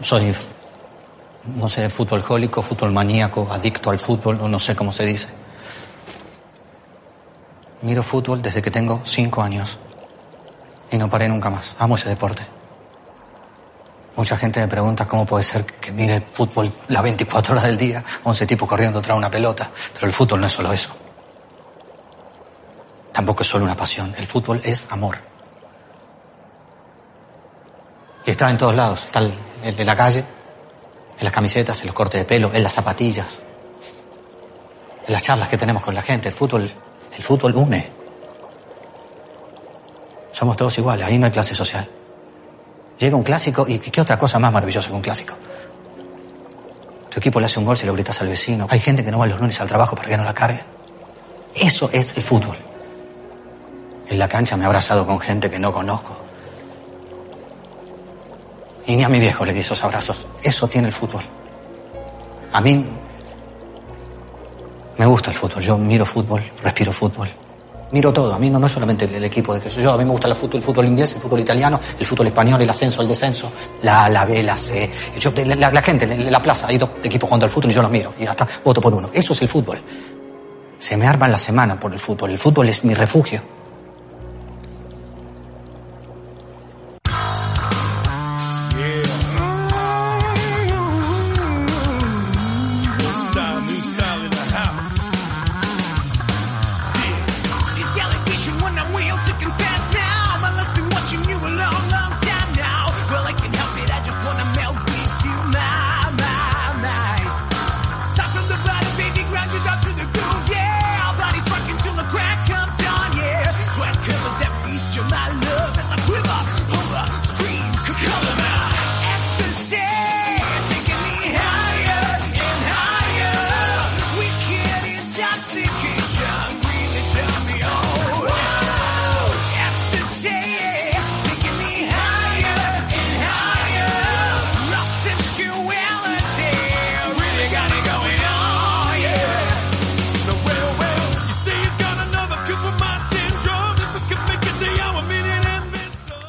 soy, no sé, fútbol jólico, fútbol maníaco, adicto al fútbol, o no sé cómo se dice. Miro fútbol desde que tengo cinco años y no paré nunca más. Amo ese deporte. Mucha gente me pregunta cómo puede ser que mire fútbol las 24 horas del día, 11 tipos corriendo tras una pelota, pero el fútbol no es solo eso. Tampoco es solo una pasión, el fútbol es amor. Y está en todos lados, está en la calle, en las camisetas, en los cortes de pelo, en las zapatillas, en las charlas que tenemos con la gente. El fútbol, el fútbol une. Somos todos iguales, ahí no hay clase social. Llega un clásico y ¿qué otra cosa más maravillosa que un clásico? Tu equipo le hace un gol, se lo gritas al vecino. Hay gente que no va los lunes al trabajo para que no la cargue. Eso es el fútbol. En la cancha me he abrazado con gente que no conozco. Y ni a mi viejo le di esos abrazos. Eso tiene el fútbol. A mí me gusta el fútbol. Yo miro fútbol, respiro fútbol. Miro todo, a mí no, no solamente el, equipo de que soy yo, a mí me gusta el fútbol, el fútbol inglés, el fútbol italiano, el fútbol español, el ascenso, el descenso, la, la B, la C. Yo, la, la, gente en la plaza, hay dos equipos jugando al fútbol y yo los miro y hasta voto por uno. Eso es el fútbol. Se me arma la semana por el fútbol. El fútbol es mi refugio.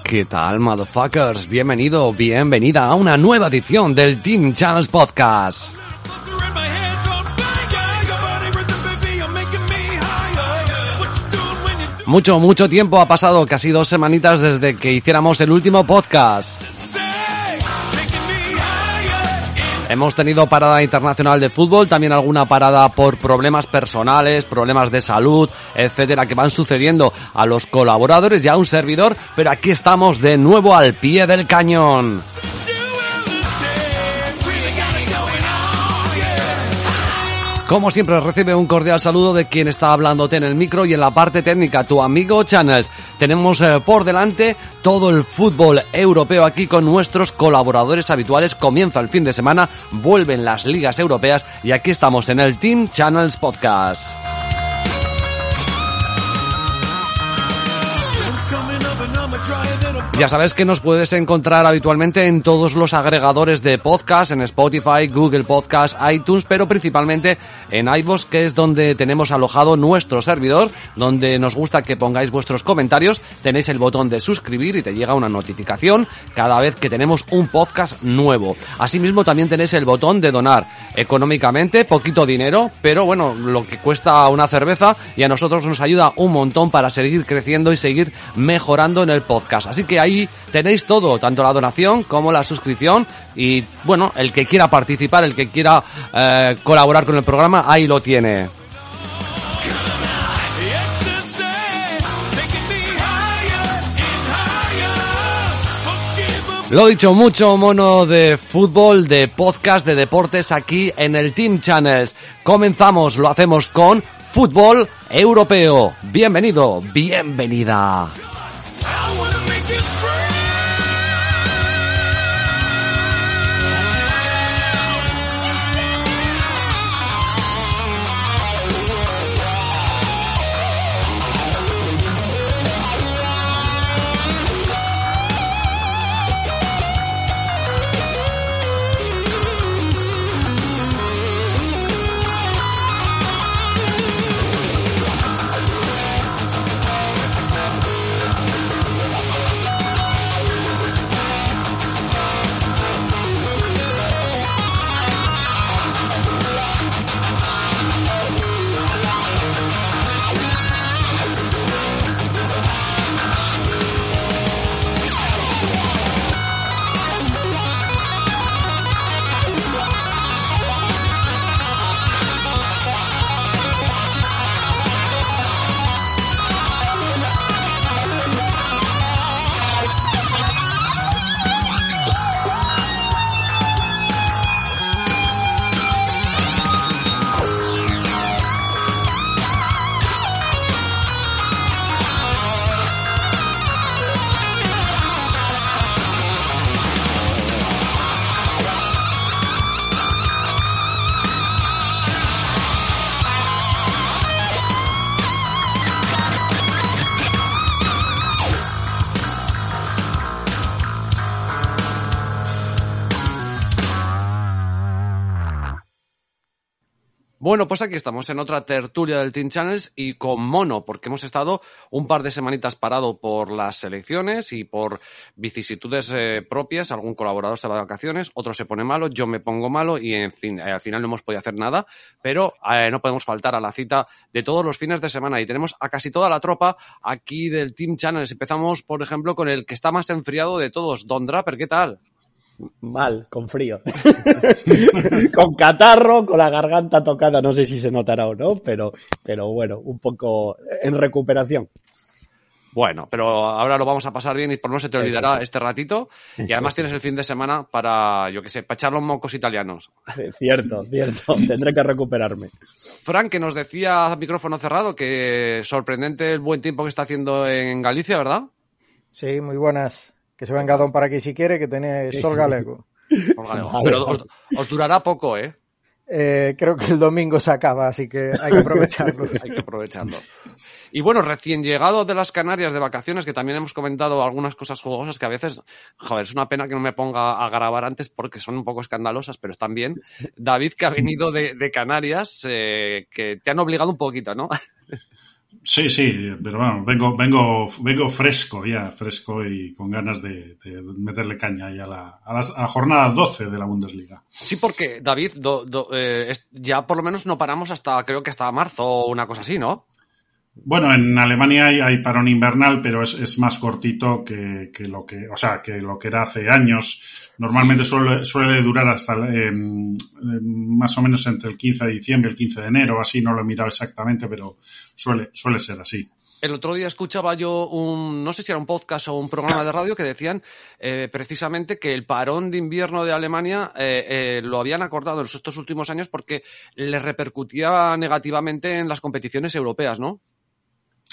¿Qué tal, motherfuckers? Bienvenido, bienvenida a una nueva edición del Team Channels Podcast. Mucho, mucho tiempo ha pasado, casi dos semanitas desde que hiciéramos el último podcast. Hemos tenido parada internacional de fútbol, también alguna parada por problemas personales, problemas de salud, etcétera, que van sucediendo a los colaboradores y a un servidor, pero aquí estamos de nuevo al pie del cañón. Como siempre, recibe un cordial saludo de quien está hablándote en el micro y en la parte técnica, tu amigo Channels. Tenemos eh, por delante todo el fútbol europeo aquí con nuestros colaboradores habituales. Comienza el fin de semana, vuelven las ligas europeas y aquí estamos en el Team Channels Podcast. Ya sabes que nos puedes encontrar habitualmente en todos los agregadores de podcast, en Spotify, Google Podcast, iTunes, pero principalmente en iVoox, que es donde tenemos alojado nuestro servidor, donde nos gusta que pongáis vuestros comentarios. Tenéis el botón de suscribir y te llega una notificación cada vez que tenemos un podcast nuevo. Asimismo, también tenéis el botón de donar económicamente, poquito dinero, pero bueno, lo que cuesta una cerveza y a nosotros nos ayuda un montón para seguir creciendo y seguir mejorando en el podcast. Así que ahí tenéis todo, tanto la donación como la suscripción y bueno, el que quiera participar, el que quiera eh, colaborar con el programa, ahí lo tiene. Lo dicho, mucho mono de fútbol, de podcast, de deportes aquí en el Team Channels. Comenzamos, lo hacemos con fútbol europeo. Bienvenido, bienvenida. Bueno, pues aquí estamos en otra tertulia del Team Channels y con mono, porque hemos estado un par de semanitas parado por las elecciones y por vicisitudes eh, propias. Algún colaborador se va de vacaciones, otro se pone malo, yo me pongo malo y en fin, eh, al final no hemos podido hacer nada, pero eh, no podemos faltar a la cita de todos los fines de semana y tenemos a casi toda la tropa aquí del Team Channels. Empezamos, por ejemplo, con el que está más enfriado de todos, Don Draper, ¿qué tal? Mal, con frío. con catarro, con la garganta tocada, no sé si se notará o no, pero, pero bueno, un poco en recuperación. Bueno, pero ahora lo vamos a pasar bien y por no se te olvidará este ratito. Y además tienes el fin de semana para, yo qué sé, para echar los mocos italianos. Cierto, cierto. Tendré que recuperarme. Frank, que nos decía a micrófono cerrado que sorprendente el buen tiempo que está haciendo en Galicia, ¿verdad? Sí, muy buenas. Que se venga Don para aquí si quiere, que tiene sol galego. Pero os, durará poco, ¿eh? ¿eh? Creo que el domingo se acaba, así que hay que aprovecharlo. hay que aprovecharlo. Y bueno, recién llegado de las Canarias de vacaciones, que también hemos comentado algunas cosas jugosas que a veces, joder, es una pena que no me ponga a grabar antes porque son un poco escandalosas, pero están bien. David, que ha venido de, Canarias, eh, que te han obligado un poquito, ¿no? Sí, sí, pero bueno, vengo, vengo, vengo fresco ya, fresco y con ganas de, meterle caña ya a la, a, jornada 12 de la Bundesliga. Sí, porque David, eh, ya por lo menos no paramos hasta, creo que hasta marzo o una cosa así, ¿no? Bueno, en Alemania hay, parón invernal, pero es, más cortito que, lo que, o sea, que lo que era hace años. Normalmente suele, durar hasta em, em, más o menos entre el 15 de diciembre y el 15 de enero, así no lo he mirado exactamente, pero suele, suele ser así. El otro día escuchaba yo un, no sé si era un podcast o un programa de radio que decían eh, precisamente que el parón de invierno de Alemania eh, eh, lo habían acordado en estos últimos años porque les repercutía negativamente en las competiciones europeas, ¿no?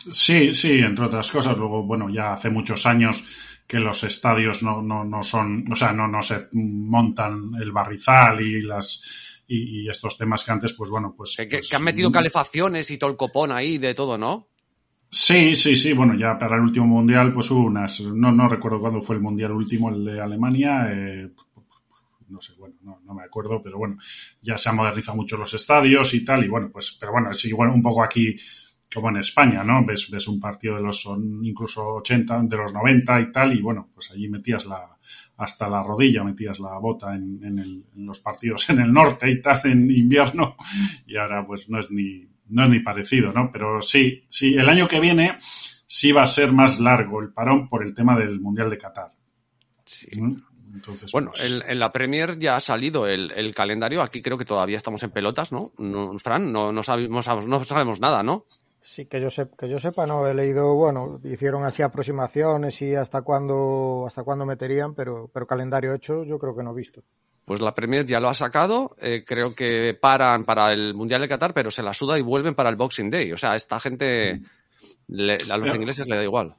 Sí, sí, entre otras cosas. Luego, bueno, ya hace muchos años que los estadios no, no, no son, o sea, no, no se montan el barrizal y las y, estos temas que antes, pues bueno, pues que, pues, han metido calefacciones y todo el copón ahí de todo, ¿no? Sí, sí, sí. Bueno, ya para el último mundial, pues hubo unas. No, no recuerdo cuándo fue el mundial último, el de Alemania. Eh, no sé, bueno, no, no, me acuerdo, pero bueno, ya se han modernizado mucho los estadios y tal. Y bueno, pues, pero bueno, es igual un poco aquí como en España, ¿no? Ves, ves un partido de los incluso 80, de los 90 y tal, y bueno, pues allí metías la, hasta la rodilla, metías la bota en, en, los partidos en el norte y tal, en invierno, y ahora pues no es ni, no es ni parecido, ¿no? Pero sí, sí, el año que viene sí va a ser más largo el parón por el tema del Mundial de Qatar. Sí. ¿Mm? Entonces, bueno, pues en, la Premier ya ha salido el, calendario. Aquí creo que todavía estamos en pelotas, ¿no? no Fran, no, no, sabemos, no sabemos nada, ¿no? Sí, que yo, sepa, que yo sepa, no, he leído, bueno, hicieron así aproximaciones y hasta cuándo, hasta cuándo meterían, pero, pero calendario hecho yo creo que no he visto. Pues la Premier ya lo ha sacado, eh, creo que paran para el Mundial de Qatar, pero se la suda y vuelven para el Boxing Day. O sea, esta gente, a los ingleses le da igual.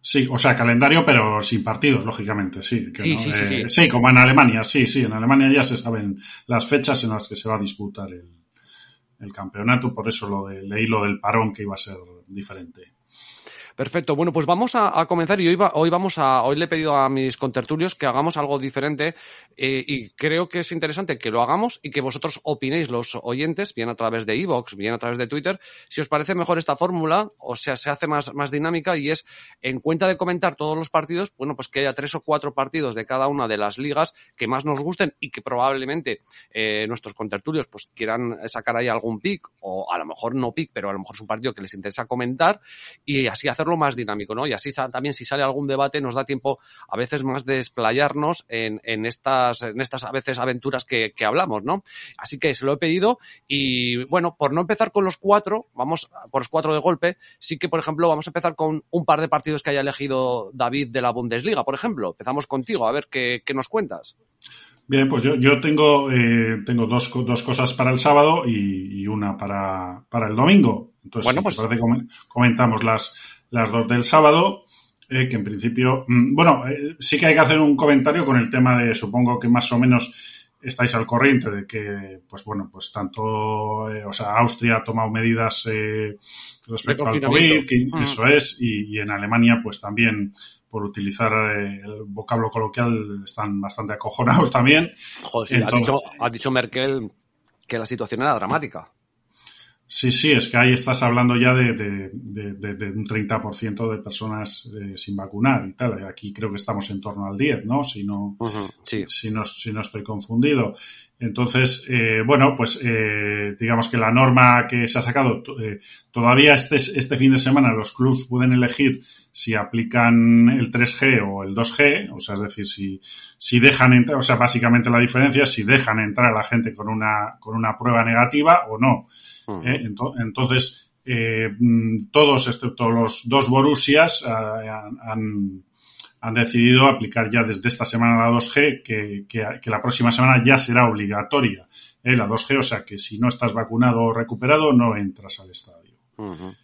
Sí, o sea, calendario, pero sin partidos, lógicamente, sí. sí, sí, sí, sí, sí, como en Alemania, sí, sí, en Alemania ya se saben las fechas en las que se va a disputar el, el campeonato, por eso lo de, leí lo del parón que iba a ser diferente. Perfecto. Bueno, pues vamos a, comenzar y hoy, hoy vamos a, hoy le he pedido a mis contertulios que hagamos algo diferente eh, y creo que es interesante que lo hagamos y que vosotros opinéis, los oyentes, bien a través de Evox, bien a través de Twitter, si os parece mejor esta fórmula, o sea, se hace más, más dinámica y es en cuenta de comentar todos los partidos, bueno, pues que haya tres o cuatro partidos de cada una de las ligas que más nos gusten y que probablemente eh, nuestros contertulios pues quieran sacar ahí algún pick o a lo mejor no pick, pero a lo mejor es un partido que les interesa comentar y así hacer hacerlo más dinámico, ¿no? Y así también si sale algún debate nos da tiempo a veces más de explayarnos en, en estas, en estas a veces aventuras que, que, hablamos, ¿no? Así que se lo he pedido y bueno, por no empezar con los cuatro, vamos por los cuatro de golpe, sí que por ejemplo vamos a empezar con un par de partidos que haya elegido David de la Bundesliga, por ejemplo. Empezamos contigo, a ver qué, qué nos cuentas. Bien, pues yo, yo tengo, eh, tengo dos, dos, cosas para el sábado y, y una para, para, el domingo. Entonces, bueno, pues... parece comentamos las, las dos del sábado, eh, que en principio, mm, bueno, eh, sí que hay que hacer un comentario con el tema de, supongo que más o menos estáis al corriente de que, pues bueno, pues tanto, eh, o sea, Austria ha tomado medidas respecto al COVID, que mm. eso es, y, en Alemania, pues también, por utilizar el vocablo coloquial, están bastante acojonados también. Joder, ha, dicho, ha dicho Merkel que la situación era dramática. Sí, sí, es que ahí estás hablando ya de, de, de, de un 30% de personas eh, sin vacunar y tal. Aquí creo que estamos en torno al 10, ¿no? Si no, uh -huh, sí. si no, si no estoy confundido. Entonces, eh, bueno, pues eh, digamos que la norma que se ha sacado, eh, todavía este, este fin de semana los clubs pueden elegir si aplican el 3G o el 2G, o sea, es decir, si, si dejan entrar, o sea, básicamente la diferencia es si dejan entrar a la gente con una, con una prueba negativa o no. Uh -huh. entonces, todos, excepto los dos Borussias, han, han decidido aplicar ya desde esta semana la 2G, que, que, que la próxima semana ya será obligatoria ¿eh? la 2G, o sea que si no estás vacunado o recuperado no entras al estadio. Uh -huh.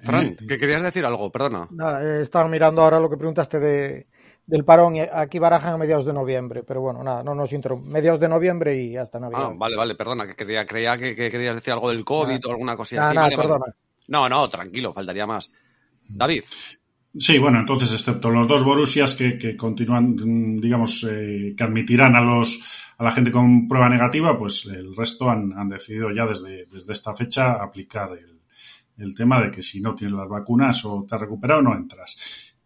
Fran, eh, ¿qué querías decir algo? Perdona. Nada, eh, estaba mirando ahora lo que preguntaste de, del parón y aquí barajan a mediados de noviembre, pero bueno, nada, no nos interrumpe. Mediados de noviembre y hasta Navidad. Ah, vale, vale, perdona, que creía, creía que, que, querías decir algo del COVID nah, o alguna cosilla nah, así. Nah, vale, perdona. Vale. No, no, tranquilo, faltaría más. David. Sí, bueno, entonces, excepto los dos Borussias que, que continúan, digamos, eh, que admitirán a los a la gente con prueba negativa, pues el resto han, han decidido ya desde, desde esta fecha aplicar el, el tema de que si no tienes las vacunas o te has recuperado, no entras.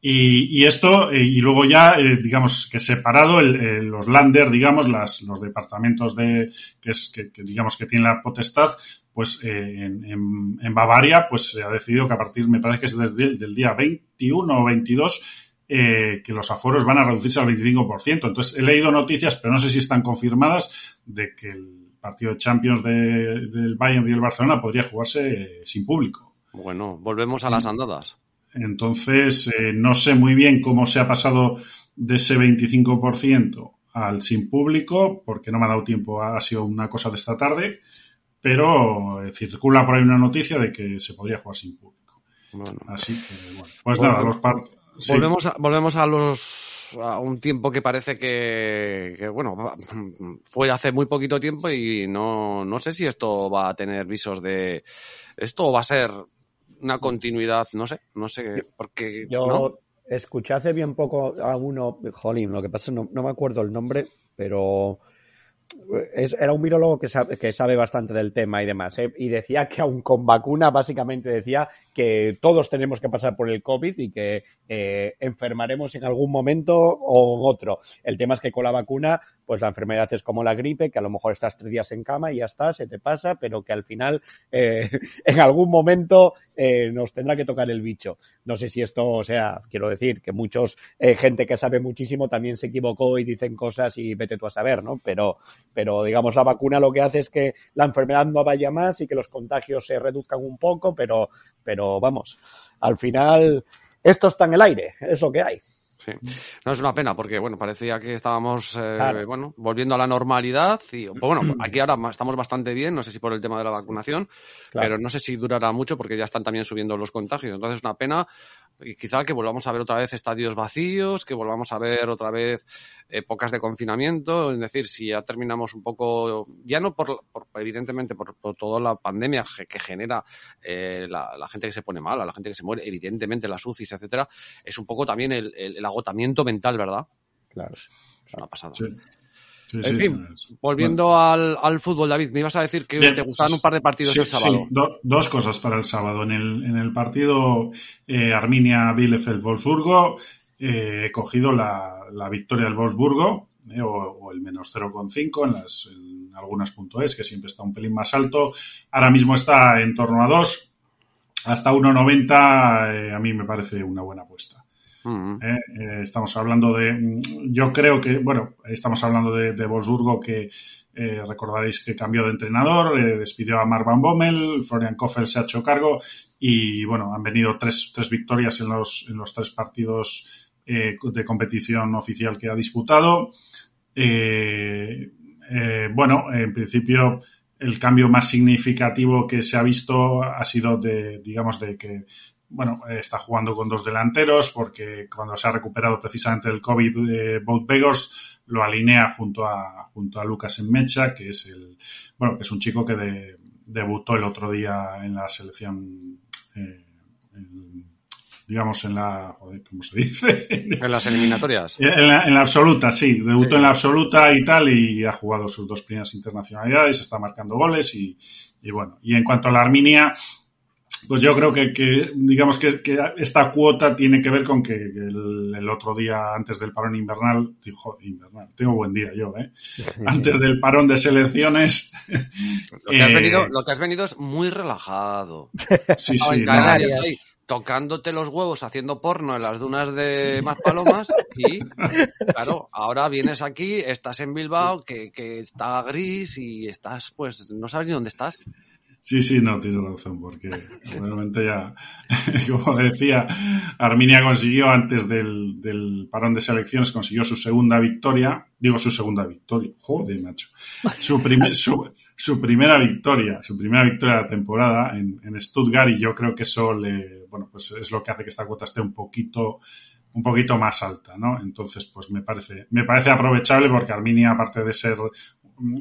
Y, y esto, eh, y luego ya, eh, digamos, que separado el, los Lander, digamos, las, los departamentos de, que, es, que, que digamos que tienen la potestad, pues eh, en, en, en, Bavaria, pues se ha decidido que a partir, me parece que es desde el día 21 o 22, eh, que los aforos van a reducirse al 25%. Entonces, he leído noticias, pero no sé si están confirmadas, de que el partido de Champions de, del Bayern y el Barcelona podría jugarse eh, sin público. Bueno, volvemos a las andadas. Entonces, eh, no sé muy bien cómo se ha pasado de ese 25% al sin público, porque no me ha dado tiempo, ha sido una cosa de esta tarde, pero eh, circula por ahí una noticia de que se podría jugar sin público. Bueno. Así que, bueno, pues bueno, nada, los partidos. Sí. Volvemos, a, volvemos a los a un tiempo que parece que, que, bueno fue hace muy poquito tiempo y no, no sé si esto va a tener visos de esto va a ser una continuidad no sé no sé porque yo ¿no? escuché hace bien poco a uno jolín lo que pasa no, no me acuerdo el nombre pero es, era un virólogo que sabe, que sabe, bastante del tema y demás, ¿eh? y decía que aún con vacuna, básicamente decía que todos tenemos que pasar por el COVID y que eh, enfermaremos en algún momento o otro. El tema es que con la vacuna, pues la enfermedad es como la gripe, que a lo mejor estás tres días en cama y ya está, se te pasa, pero que al final eh, en algún momento eh, nos tendrá que tocar el bicho. No sé si esto, o sea, quiero decir que muchos, eh, gente que sabe muchísimo también se equivocó y dicen cosas y vete tú a saber, ¿no? Pero pero digamos la vacuna lo que hace es que la enfermedad no vaya más y que los contagios se reduzcan un poco, pero, pero vamos, al final esto está en el aire, es lo que hay. Sí. No es una pena porque, bueno, parecía que estábamos, eh, claro. bueno, volviendo a la normalidad y, pues, bueno, aquí ahora estamos bastante bien, no sé si por el tema de la vacunación, claro. pero no sé si durará mucho porque ya están también subiendo los contagios. Entonces es una pena y quizá que volvamos a ver otra vez estadios vacíos, que volvamos a ver otra vez épocas de confinamiento, es decir, si ya terminamos un poco, ya no por, por evidentemente por, por, toda la pandemia que genera eh, la, la, gente que se pone mal, la gente que se muere, evidentemente las UCIs, etcétera, es un poco también el, el, el agotamiento mental, ¿verdad? Claro. Es una pasada. Sí. Sí, en sí, fin, sí. volviendo bueno. al, al, fútbol, David, me ibas a decir que Bien, te gustaban un par de partidos el sábado. Do, dos cosas para el sábado. En el, en el partido eh, Arminia-Bielefeld-Wolfsburgo eh, he cogido la, la, victoria del Wolfsburgo eh, o, o, el menos 0,5 en, las, en algunas puntos es, que siempre está un pelín más alto. Ahora mismo está en torno a 2. Hasta 1,90 eh, a mí me parece una buena apuesta. Eh, eh, estamos hablando de, yo creo que, bueno, estamos hablando de, de Wolfsburgo que eh, recordaréis que cambió de entrenador, despidió a Mark Van Bommel, Florian Kofel se ha hecho cargo y, bueno, han venido tres, tres victorias en los, en los tres partidos de competición oficial que ha disputado. Bueno, en principio el cambio más significativo que se ha visto ha sido de, digamos, de que bueno, está jugando con dos delanteros porque cuando se ha recuperado precisamente del COVID, eh, Boat Begors lo alinea junto a, junto a Lucas Enmecha, que es el, bueno, que es un chico que de, debutó el otro día en la selección eh, digamos, en la, joder, ¿cómo se dice? En las eliminatorias. En la, en la absoluta, sí. Debutó sí. en la absoluta y tal, y ha jugado sus dos primeras internacionalidades, está marcando goles y, y bueno. Y en cuanto a la Arminia, pues yo creo que, que digamos que, que, esta cuota tiene que ver con que el, el, otro día, antes del parón invernal, dijo, invernal, tengo buen día yo, ¿eh? Antes del parón de selecciones. Lo que, has, venido, lo que has venido es muy relajado. Sí, sí. No, ahí, tocándote los huevos haciendo porno en las dunas de Mazpalomas y claro, ahora vienes aquí, estás en Bilbao, que, que está gris y estás, pues, no sabes ni dónde estás. Sí, sí, no, tienes razón, porque realmente ya, como decía, Arminia consiguió antes del, del, parón de selecciones, consiguió su segunda victoria, digo su segunda victoria, joder, macho, su, primer, su, su primera victoria, su primera victoria de la temporada en, en, Stuttgart y yo creo que eso le, bueno, pues es lo que hace que esta cuota esté un poquito, un poquito más alta, ¿no? Entonces, pues me parece, me parece aprovechable porque Arminia, aparte de ser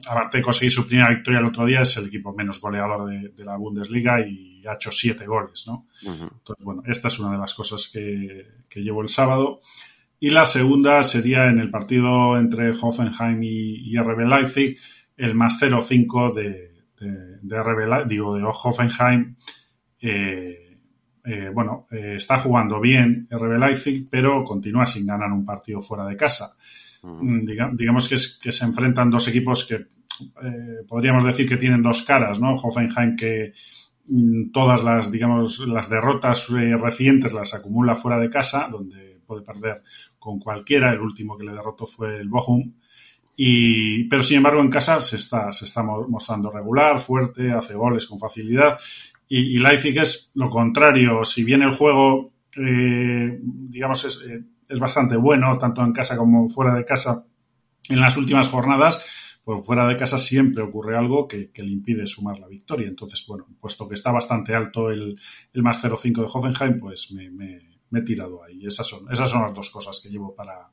aparte de conseguir su primera victoria el otro día, es el equipo menos goleador de, de la Bundesliga y ha hecho siete goles, ¿no? Uh -huh. Entonces, bueno, esta es una de las cosas que, que, llevo el sábado. Y la segunda sería en el partido entre Hoffenheim y, y RB Leipzig, el más 0-5 de, de, de, RB, digo, de Hoffenheim. Eh, eh, bueno, eh, está jugando bien RB Leipzig, pero continúa sin ganar un partido fuera de casa. Mm. digamos que, se enfrentan dos equipos que eh, podríamos decir que tienen dos caras, ¿no? Hoffenheim que mm, todas las, digamos, las derrotas eh, recientes las acumula fuera de casa, donde puede perder con cualquiera. El último que le derrotó fue el Bochum. Y, pero sin embargo en casa se está, se está mostrando regular, fuerte, hace goles con facilidad. Y, Leipzig es lo contrario. Si bien el juego, eh, digamos, es, es bastante bueno, tanto en casa como fuera de casa. En las últimas jornadas, pues fuera de casa siempre ocurre algo que, que le impide sumar la victoria. Entonces, bueno, puesto que está bastante alto el, el más 0-5 de Hoffenheim, pues me, me, he tirado ahí. Esas son, esas son las dos cosas que llevo para,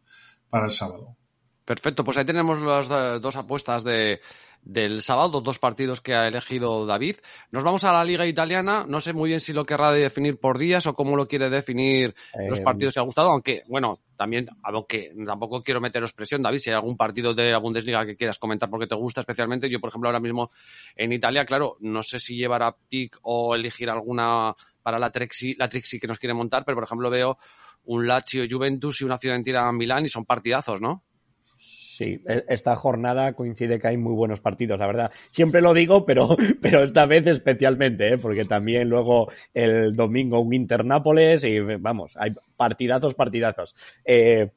para el sábado. Perfecto, pues ahí tenemos las dos apuestas de, del sábado, dos partidos que ha elegido David. Nos vamos a la Liga Italiana. No sé muy bien si lo querrá definir por días o cómo lo quiere definir eh, los partidos que ha gustado, aunque, bueno, también, aunque tampoco quiero meteros presión, David, si hay algún partido de la Bundesliga que quieras comentar porque te gusta especialmente. Yo, por ejemplo, ahora mismo en Italia, claro, no sé si llevar a pick o elegir alguna para la Trixie, la Trixie que nos quiere montar, pero por ejemplo veo un Lazio Juventus y una Fiorentina Milán y son partidazos, ¿no? Sí, esta jornada coincide que hay muy buenos partidos, la verdad. Siempre lo digo, pero, pero esta vez especialmente, ¿eh? porque también luego el domingo un Inter-Nápoles y vamos, hay partidazos, partidazos. Eh,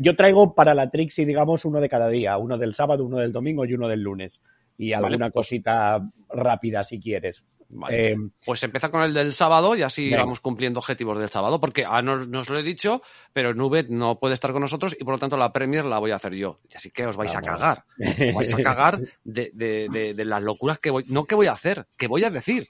yo traigo para la Trixie, digamos, uno de cada día, uno del sábado, uno del domingo y uno del lunes. Y alguna vale. cosita rápida si quieres. Vale. Eh, pues empieza con el del sábado y así vamos cumpliendo objetivos del sábado, porque ah, no, no os lo he dicho, pero Nubet no puede estar con nosotros y por lo tanto la Premier la voy a hacer yo. Y así que os vais vamos. a cagar. Os vais a cagar de, de, de, de, las locuras que voy, no que voy a hacer, que voy a decir.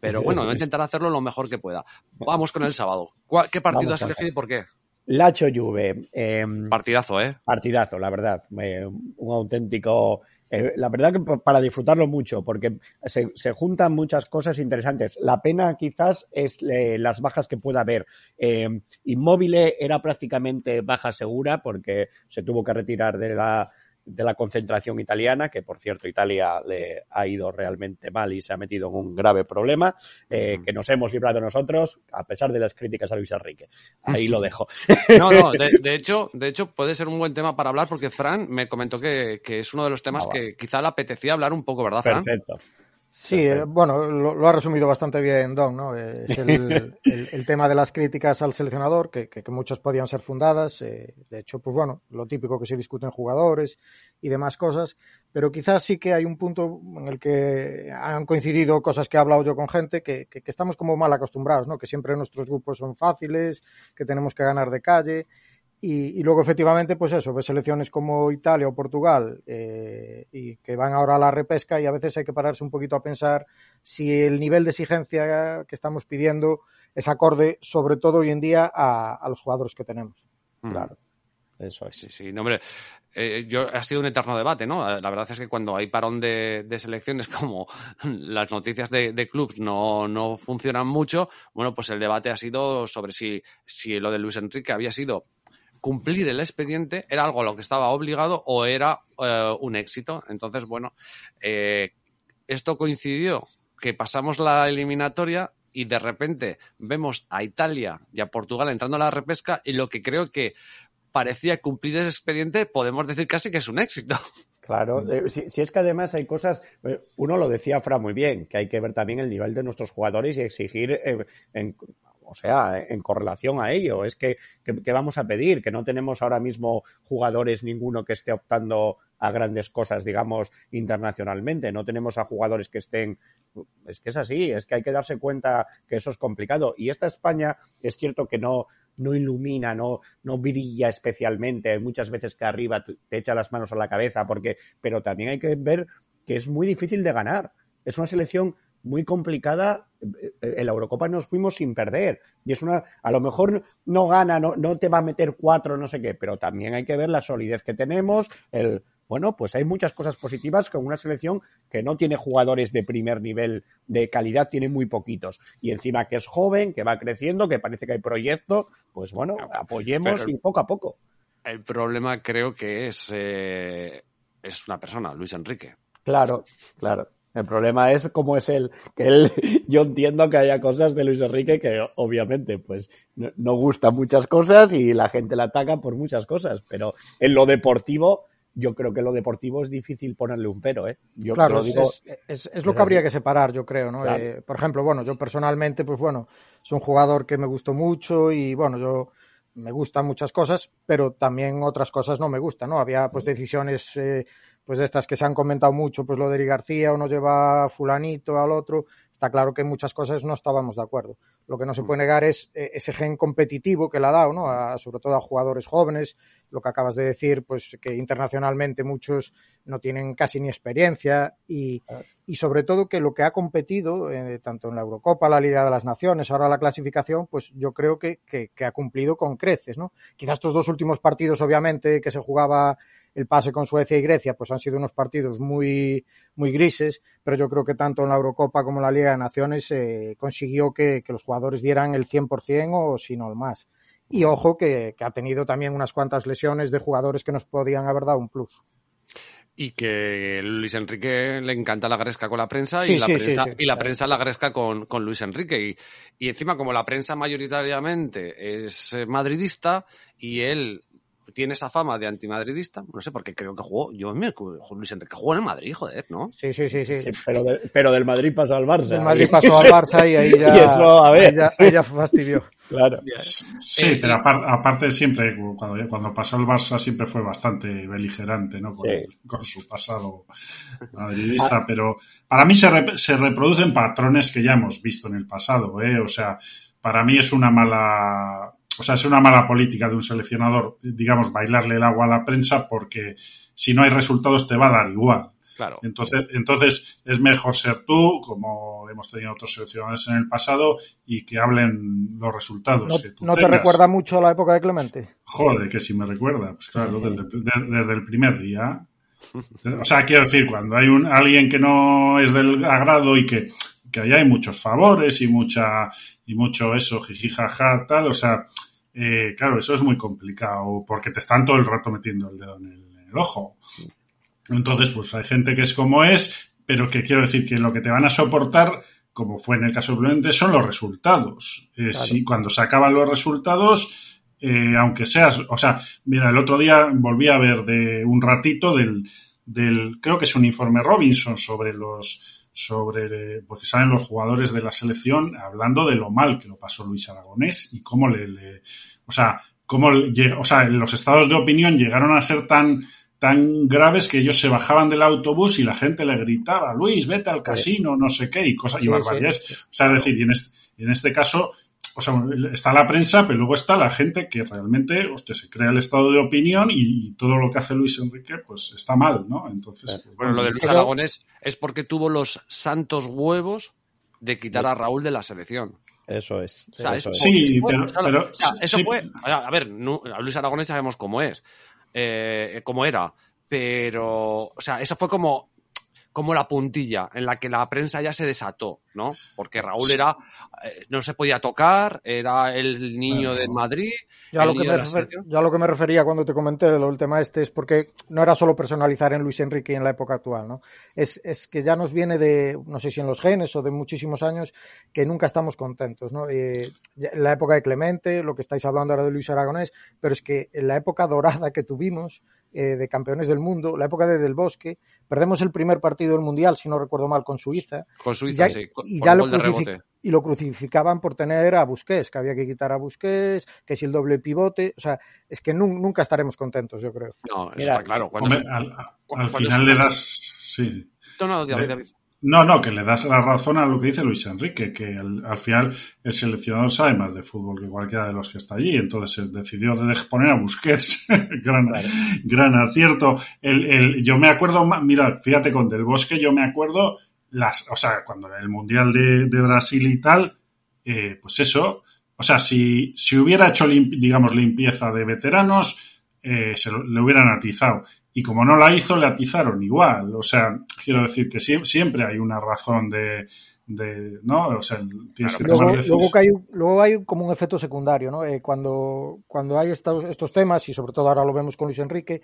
Pero bueno, voy a intentar hacerlo lo mejor que pueda. Vamos con el sábado. ¿Qué partido has elegido y por qué? Lacho Juve. Eh, partidazo, ¿eh? Partidazo, la verdad. Eh, un auténtico eh, la verdad que para disfrutarlo mucho, porque se, se, juntan muchas cosas interesantes. La pena quizás es eh, las bajas que pueda haber. Eh, Inmóvil era prácticamente baja segura porque se tuvo que retirar de la, de la concentración italiana, que por cierto Italia le ha ido realmente mal y se ha metido en un grave problema, eh, que nos hemos librado nosotros, a pesar de las críticas a Luis Enrique. Ahí lo dejo. No, no, de, de hecho, de hecho puede ser un buen tema para hablar porque Fran me comentó que, que es uno de los temas ah, que quizá le apetecía hablar un poco, ¿verdad, Fran? Perfecto. Sí, eh, bueno, lo, lo, ha resumido bastante bien Don, ¿no? Es el, el, el tema de las críticas al seleccionador, que, que, que muchas podían ser fundadas. Eh, de hecho, pues bueno, lo típico que se discute en jugadores y demás cosas. Pero quizás sí que hay un punto en el que han coincidido cosas que he hablado yo con gente, que, que estamos como mal acostumbrados, ¿no? Que siempre nuestros grupos son fáciles, que tenemos que ganar de calle. Y, y, luego, efectivamente, pues eso, ves selecciones como Italia o Portugal eh, y que van ahora a la repesca y a veces hay que pararse un poquito a pensar si el nivel de exigencia que estamos pidiendo es acorde, sobre todo hoy en día, a, a los jugadores que tenemos. Mm. Claro. Eso es. Sí, sí, no, hombre, eh, yo, ha sido un eterno debate, ¿no? La verdad es que cuando hay parón de, de selecciones, como las noticias de, de clubs no, no, funcionan mucho, bueno, pues el debate ha sido sobre si, si lo de Luis Enrique había sido cumplir el expediente, era algo a lo que estaba obligado o era eh, un éxito. Entonces, bueno, eh, esto coincidió que pasamos la eliminatoria y de repente vemos a Italia y a Portugal entrando a la repesca y lo que creo que parecía cumplir ese expediente, podemos decir casi que es un éxito. Claro, eh, si, si, es que además hay cosas, uno lo decía Fra muy bien, que hay que ver también el nivel de nuestros jugadores y exigir, eh, en, o sea, en correlación a ello. Es que, que, vamos a pedir, que no tenemos ahora mismo jugadores ninguno que esté optando a grandes cosas, digamos, internacionalmente. No tenemos a jugadores que estén. Es que es así, es que hay que darse cuenta que eso es complicado. Y esta España es cierto que no, no ilumina, no, no brilla especialmente. Hay muchas veces que arriba te echa las manos a la cabeza, porque, pero también hay que ver que es muy difícil de ganar. Es una selección muy complicada. En la Eurocopa nos fuimos sin perder. Y es una, a lo mejor no gana, no, no te va a meter cuatro, no sé qué, pero también hay que ver la solidez que tenemos, el, bueno, pues hay muchas cosas positivas con una selección que no tiene jugadores de primer nivel de calidad, tiene muy poquitos. Y encima que es joven, que va creciendo, que parece que hay proyecto, pues bueno, apoyemos Pero y poco a poco. El problema creo que es, eh, es una persona, Luis Enrique. Claro, claro. El problema es cómo es él, que él, yo entiendo que haya cosas de Luis Enrique que obviamente pues no, no gustan muchas cosas y la gente la ataca por muchas cosas, pero en lo deportivo yo creo que lo deportivo es difícil ponerle un pero, ¿eh? Yo claro, lo digo, es, es, es, lo que habría que separar, yo creo, ¿no? Claro. Eh, por ejemplo, bueno, yo personalmente, pues bueno, es un jugador que me gustó mucho y bueno, yo me gustan muchas cosas, pero también otras cosas no me gustan, ¿no? Había pues decisiones eh, pues de estas que se han comentado mucho, pues lo de Eri García, uno lleva fulanito al otro, está claro que en muchas cosas no estábamos de acuerdo. Lo que no se puede negar es eh, ese gen competitivo que le ha dado, ¿no? A, sobre todo a jugadores jóvenes, lo que acabas de decir, pues que internacionalmente muchos no tienen casi ni experiencia y, y sobre todo que lo que ha competido, eh, tanto en la Eurocopa, la Liga de las Naciones, ahora la clasificación, pues yo creo que, que, que ha cumplido con creces, ¿no? Quizás estos dos últimos partidos, obviamente, que se jugaba el pase con Suecia y Grecia, pues han sido unos partidos muy, muy grises, pero yo creo que tanto en la Eurocopa como en la Liga de Naciones eh, consiguió que, que, los jugadores dieran el 100% o si no el más. Y ojo que, que, ha tenido también unas cuantas lesiones de jugadores que nos podían haber dado un plus. Y que Luis Enrique le encanta la gresca con la prensa sí, y, la sí, prensa, sí, y la prensa la gresca con, con Luis Enrique. Y, y encima, como la prensa mayoritariamente es madridista y él tiene esa fama de antimadridista, no sé, porque creo que jugó, yo me Luis Enrique jugó en el Madrid, joder, ¿no? Sí, sí, sí, sí. sí pero, de, pero, del Madrid pasó al Barça. Del Madrid pasó al Barça y ahí ya, y eso, a ver. Ahí ya, ahí ya fastidió. Claro. Sí, eh, pero aparte, aparte, siempre, cuando, cuando pasó el Barça, siempre fue bastante beligerante, ¿no? Con, sí. con su pasado madridista, ah. pero para mí se, re, se reproducen patrones que ya hemos visto en el pasado, ¿eh? O sea, para mí es una mala o sea, es una mala política de un seleccionador, digamos, bailarle el agua a la prensa porque si no hay resultados te va a dar igual. Claro. Entonces, entonces es mejor ser tú, como hemos tenido otros seleccionadores en el pasado, y que hablen los resultados. ¿No, que tú ¿no te recuerda mucho la época de Clemente? Joder, que si me recuerda. Pues claro, desde, desde el primer día. O sea, quiero decir, cuando hay un, alguien que no es del agrado y que, que ahí hay muchos favores y mucha y mucho eso, jijijaja, tal, o sea, eh, claro, eso es muy complicado porque te están todo el rato metiendo el dedo en el, en el, ojo. Entonces, pues hay gente que es como es, pero que quiero decir que lo que te van a soportar, como fue en el caso de son los resultados. Eh, claro. Si cuando se acaban los resultados, eh, aunque seas, o sea, mira, el otro día volví a ver de un ratito del, del, creo que es un informe Robinson sobre los, sobre, porque salen los jugadores de la selección hablando de lo mal que lo pasó Luis Aragonés y cómo le, le o sea, cómo, o sea, los estados de opinión llegaron a ser tan, tan graves que ellos se bajaban del autobús y la gente le gritaba, Luis, vete al casino, no sé qué, y cosas, sí, y barbaridades. Sí. O sea, es decir, y en este, en este caso, o sea, está la prensa, pero luego está la gente que realmente, hostia, se crea el estado de opinión y, y todo lo que hace Luis Enrique, pues está mal, ¿no? Entonces, pues, bueno, lo de Luis Aragones es porque tuvo los santos huevos de quitar a Raúl de la selección. Eso es. O sea, eso es- es. Sí, pero- o sea, pero- o sea, eso sí. fue. A ver, no- a Luis Aragonés sabemos cómo es, eh, cómo era, pero, o sea, eso fue como, como la puntilla en la que la prensa ya se desató, ¿no? Porque Raúl era, eh, no se podía tocar, era el niño Bueno. de Madrid. Yo a, lo que me de la refer- selección. yo a lo que me refería cuando te comenté el tema este es porque no era solo personalizar en Luis Enrique en la época actual, ¿no? Es, es que ya nos viene de, no sé si en los genes o de muchísimos años, que nunca estamos contentos, ¿no? Eh, la época de Clemente, lo que estáis hablando ahora de Luis Aragonés, pero es que en la época dorada que tuvimos, eh, de campeones del mundo, la época de Del Bosque, perdemos el primer partido del Mundial, si no recuerdo mal, con Suiza, Con Suiza, y ya, sí. con- y ya lo de y lo crucificaban por tener a Busquets, que había que quitar a Busquets, que si el doble pivote, o sea, es que nun- nunca estaremos contentos, yo creo. No, eso Mira, está claro. Cuando Hombre, se- al, al cuando final le das. Sí. No, no, David, Eh, David. No, no, que le das la razón a lo que dice Luis Enrique, que al, al final el seleccionador sabe más de fútbol que cualquiera de los que está allí, entonces eh, decidió de poner a Busquets, gran, gran acierto. El, el- yo me acuerdo, mira, fíjate con Del Bosque, yo me acuerdo, las, o sea, cuando el Mundial de, de Brasil y tal, eh, pues eso, o sea, si, si hubiera hecho, lim- digamos, limpieza de veteranos, eh, se lo- le hubieran atizado. Y como no la hizo, le atizaron igual. O sea, quiero decir que sie- siempre hay una razón de, de ¿no? O sea, tienes que Luego, tomar luego, decisiones. que hay, luego hay como un efecto secundario, ¿no? Eh, cuando, cuando hay estos, estos temas, y sobre todo ahora lo vemos con Luis Enrique,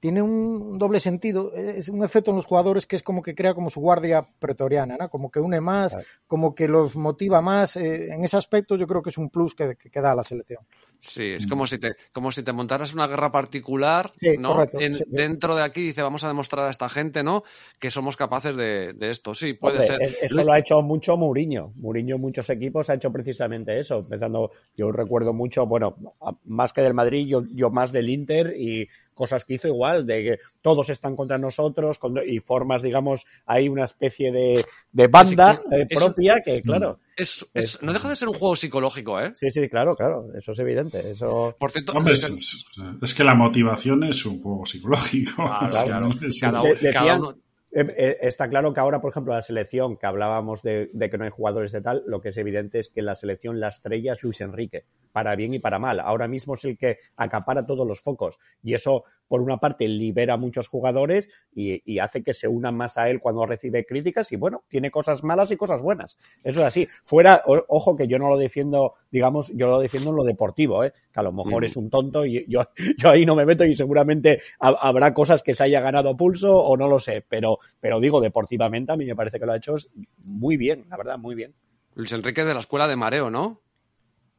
tiene un doble sentido. Es un efecto en los jugadores que es como que crea como su guardia pretoriana, ¿no? Como que une más, Claro. como que los motiva más. eh, en ese aspecto yo creo que es un plus que, que, que da a la selección. Sí, es como si te, como si te montaras una guerra particular, Sí, ¿no? correcto, En- sí. Dentro de aquí dice, vamos a demostrar a esta gente, ¿no? Que somos capaces de, de esto. Sí, puede Hombre, ser. e- Eso lo ha hecho mucho Mourinho. Mourinho en muchos equipos ha hecho precisamente eso. Empezando, yo recuerdo mucho, bueno, más que del Madrid, yo, yo más del Inter y cosas que hizo igual, de que todos están contra nosotros con- y formas, digamos, hay una especie de, de banda eh, propia que, claro, Es, es- no deja de ser un juego psicológico, ¿eh? sí, sí, claro, claro, eso es evidente. Eso, Por cierto, Hombre, es, es- que la motivación es un juego psicológico. Claro, cada, uno- cada decían- uno- Eh, eh, está claro que ahora, por ejemplo, la selección, que hablábamos de, de que no hay jugadores de tal, lo que es evidente es que en la selección la estrella es Luis Enrique, para bien y para mal. Ahora mismo es el que acapara todos los focos y eso, por una parte, libera a muchos jugadores y, y hace que se unan más a él cuando recibe críticas y, bueno, tiene cosas malas y cosas buenas. Eso es así. Fuera, o- ojo que yo no lo defiendo, digamos, yo lo defiendo en lo deportivo, ¿eh? que a lo mejor Mm. es un tonto y yo, yo ahí no me meto y seguramente ha- habrá cosas que se haya ganado a pulso o no lo sé, pero, pero digo, deportivamente a mí me parece que lo ha hecho muy bien, la verdad, muy bien. Luis Enrique de la escuela de mareo, ¿no?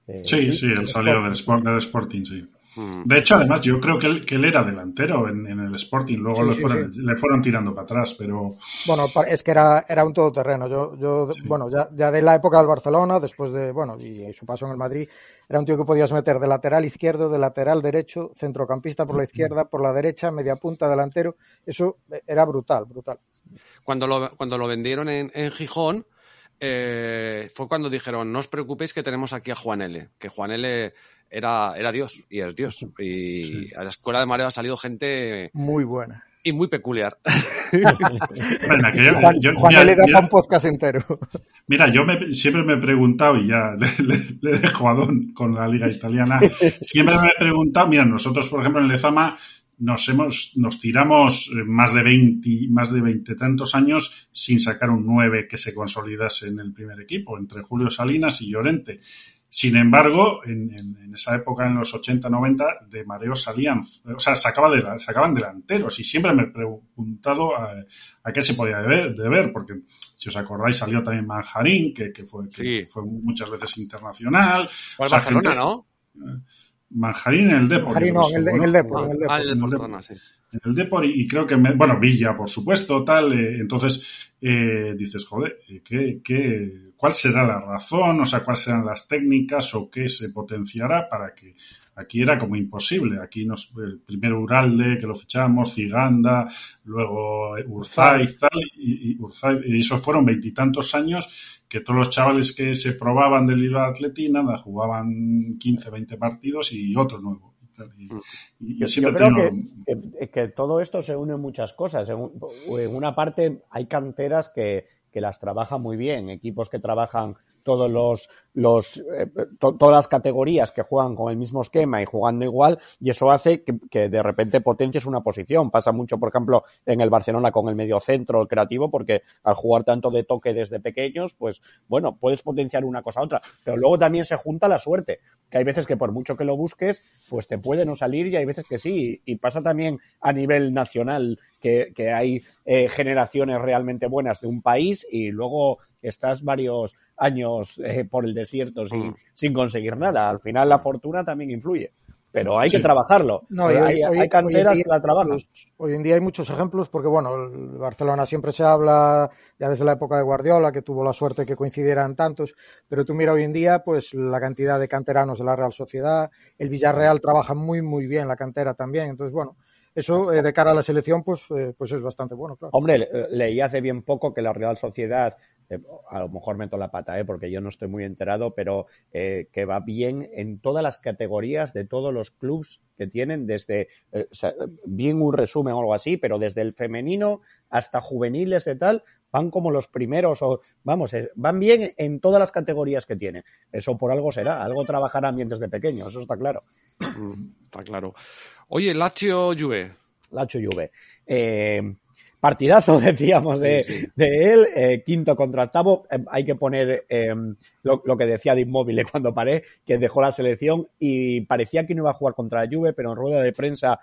Eh, Sí, sí, él salió del, Sport, del Sporting, sí. Mm. De hecho, además, yo creo que él, que él era delantero en, en el Sporting, luego Sí, le, sí, fueron, le fueron tirando para atrás, pero Bueno, es que era, era un todoterreno. Yo, yo bueno, ya, ya de la época del Barcelona, después de, bueno, y su paso en el Madrid, era un tío que podías meter de lateral izquierdo, de lateral derecho, centrocampista por la izquierda, por la derecha, media punta, delantero. Eso era brutal, brutal. Cuando lo, cuando lo vendieron en, en Gijón, eh, fue cuando dijeron, no os preocupéis que tenemos aquí a Juan L. Que Juan L era, era Dios y es Dios. Y a la escuela de mareo ha salido gente Muy buena. y muy peculiar. Juan, yo- Juan mira, L da mira- para un podcast entero. Mira, yo me- siempre me he preguntado, y ya le, le- le dejo a Don con la liga italiana, siempre me he preguntado, mira, nosotros, por ejemplo, en Lezama nos hemos, nos tiramos eh, más de 20, más de 20 tantos años sin sacar un 9 que se consolidase en el primer equipo, entre Julio Salinas y Llorente. Sin embargo, en, en- en esa época, en los 80-90, de mareo salían, o sea, sacaba de la- sacaban delanteros y siempre me he preguntado a, a qué se podía deber, deber, porque si os acordáis salió también Manjarín, que, que fue, que Sí. fue muchas veces internacional. Fue O sea, Barcelona, gente- ¿no? Manjarín en el Depor. Manjarín no, en el- el Depor, el Depor. Ah, el de en el Barcelona, sí. En el Depor y, y creo que, me- bueno, Villa, por supuesto, tal, eh, entonces eh, dices, joder, eh, ¿qué, qué, cuál será la razón? O sea, ¿cuáles serán las técnicas o qué se potenciará para que aquí era como imposible? Aquí nos, el primero Uralde, que lo fichamos, Ciganda, luego eh, Urzaiz, tal, y, y, Urzaiz, y eso fueron veintitantos años que todos los chavales que se probaban del hilo Atleti, nada, jugaban 15, 20 partidos y otro nuevo. Y, tal, y- y Yo, creo tengo- que, que- que todo esto se une en muchas cosas. En, un- en una parte hay canteras que, que las trabajan muy bien, equipos que trabajan todos los, los eh, todas las categorías que juegan con el mismo esquema y jugando igual, y eso hace que, que, de repente potencies una posición. Pasa mucho, por ejemplo, en el Barcelona con el medio centro, el creativo, porque al jugar tanto de toque desde pequeños, pues bueno, puedes potenciar una cosa a otra. Pero luego también se junta la suerte, que hay veces que por mucho que lo busques, pues te puede no salir y hay veces que sí. Y pasa también a nivel nacional que, que hay eh, generaciones realmente buenas de un país y luego estás varios años eh, por el desierto sin, mm. sin conseguir nada. Al final la fortuna también influye pero hay sí. que trabajarlo. No, hoy, hay, hoy, hay, canteras que la trabajan. Hoy en día hay muchos ejemplos porque, bueno, el Barcelona siempre se habla, ya desde la época de Guardiola, que tuvo la suerte que coincidieran tantos, pero tú mira hoy en día, pues la cantidad de canteranos de la Real Sociedad, el Villarreal trabaja muy, muy bien la cantera también, entonces, bueno, eso eh, de cara a la selección, pues, eh, pues es bastante bueno, claro. Hombre, leí hace bien poco que la Real Sociedad, eh, a lo mejor meto la pata, eh, porque yo no estoy muy enterado, pero eh, que va bien en todas las categorías de todos los clubs que tienen, desde, bien un resumen o algo así, pero desde el femenino hasta juveniles de tal, van como los primeros, o vamos, van bien en todas las categorías que tienen. Eso por algo será, algo trabajarán bien desde pequeños, eso está claro. Está claro. Oye, Lazio Juve. Lazio Juve. Eh, partidazo, decíamos, de, sí, sí. de él, eh, quinto contra octavo. Eh, hay que poner eh, lo, lo, que decía de Inmóvil cuando paré, que dejó la selección y parecía que no iba a jugar contra la Juve, pero en rueda de prensa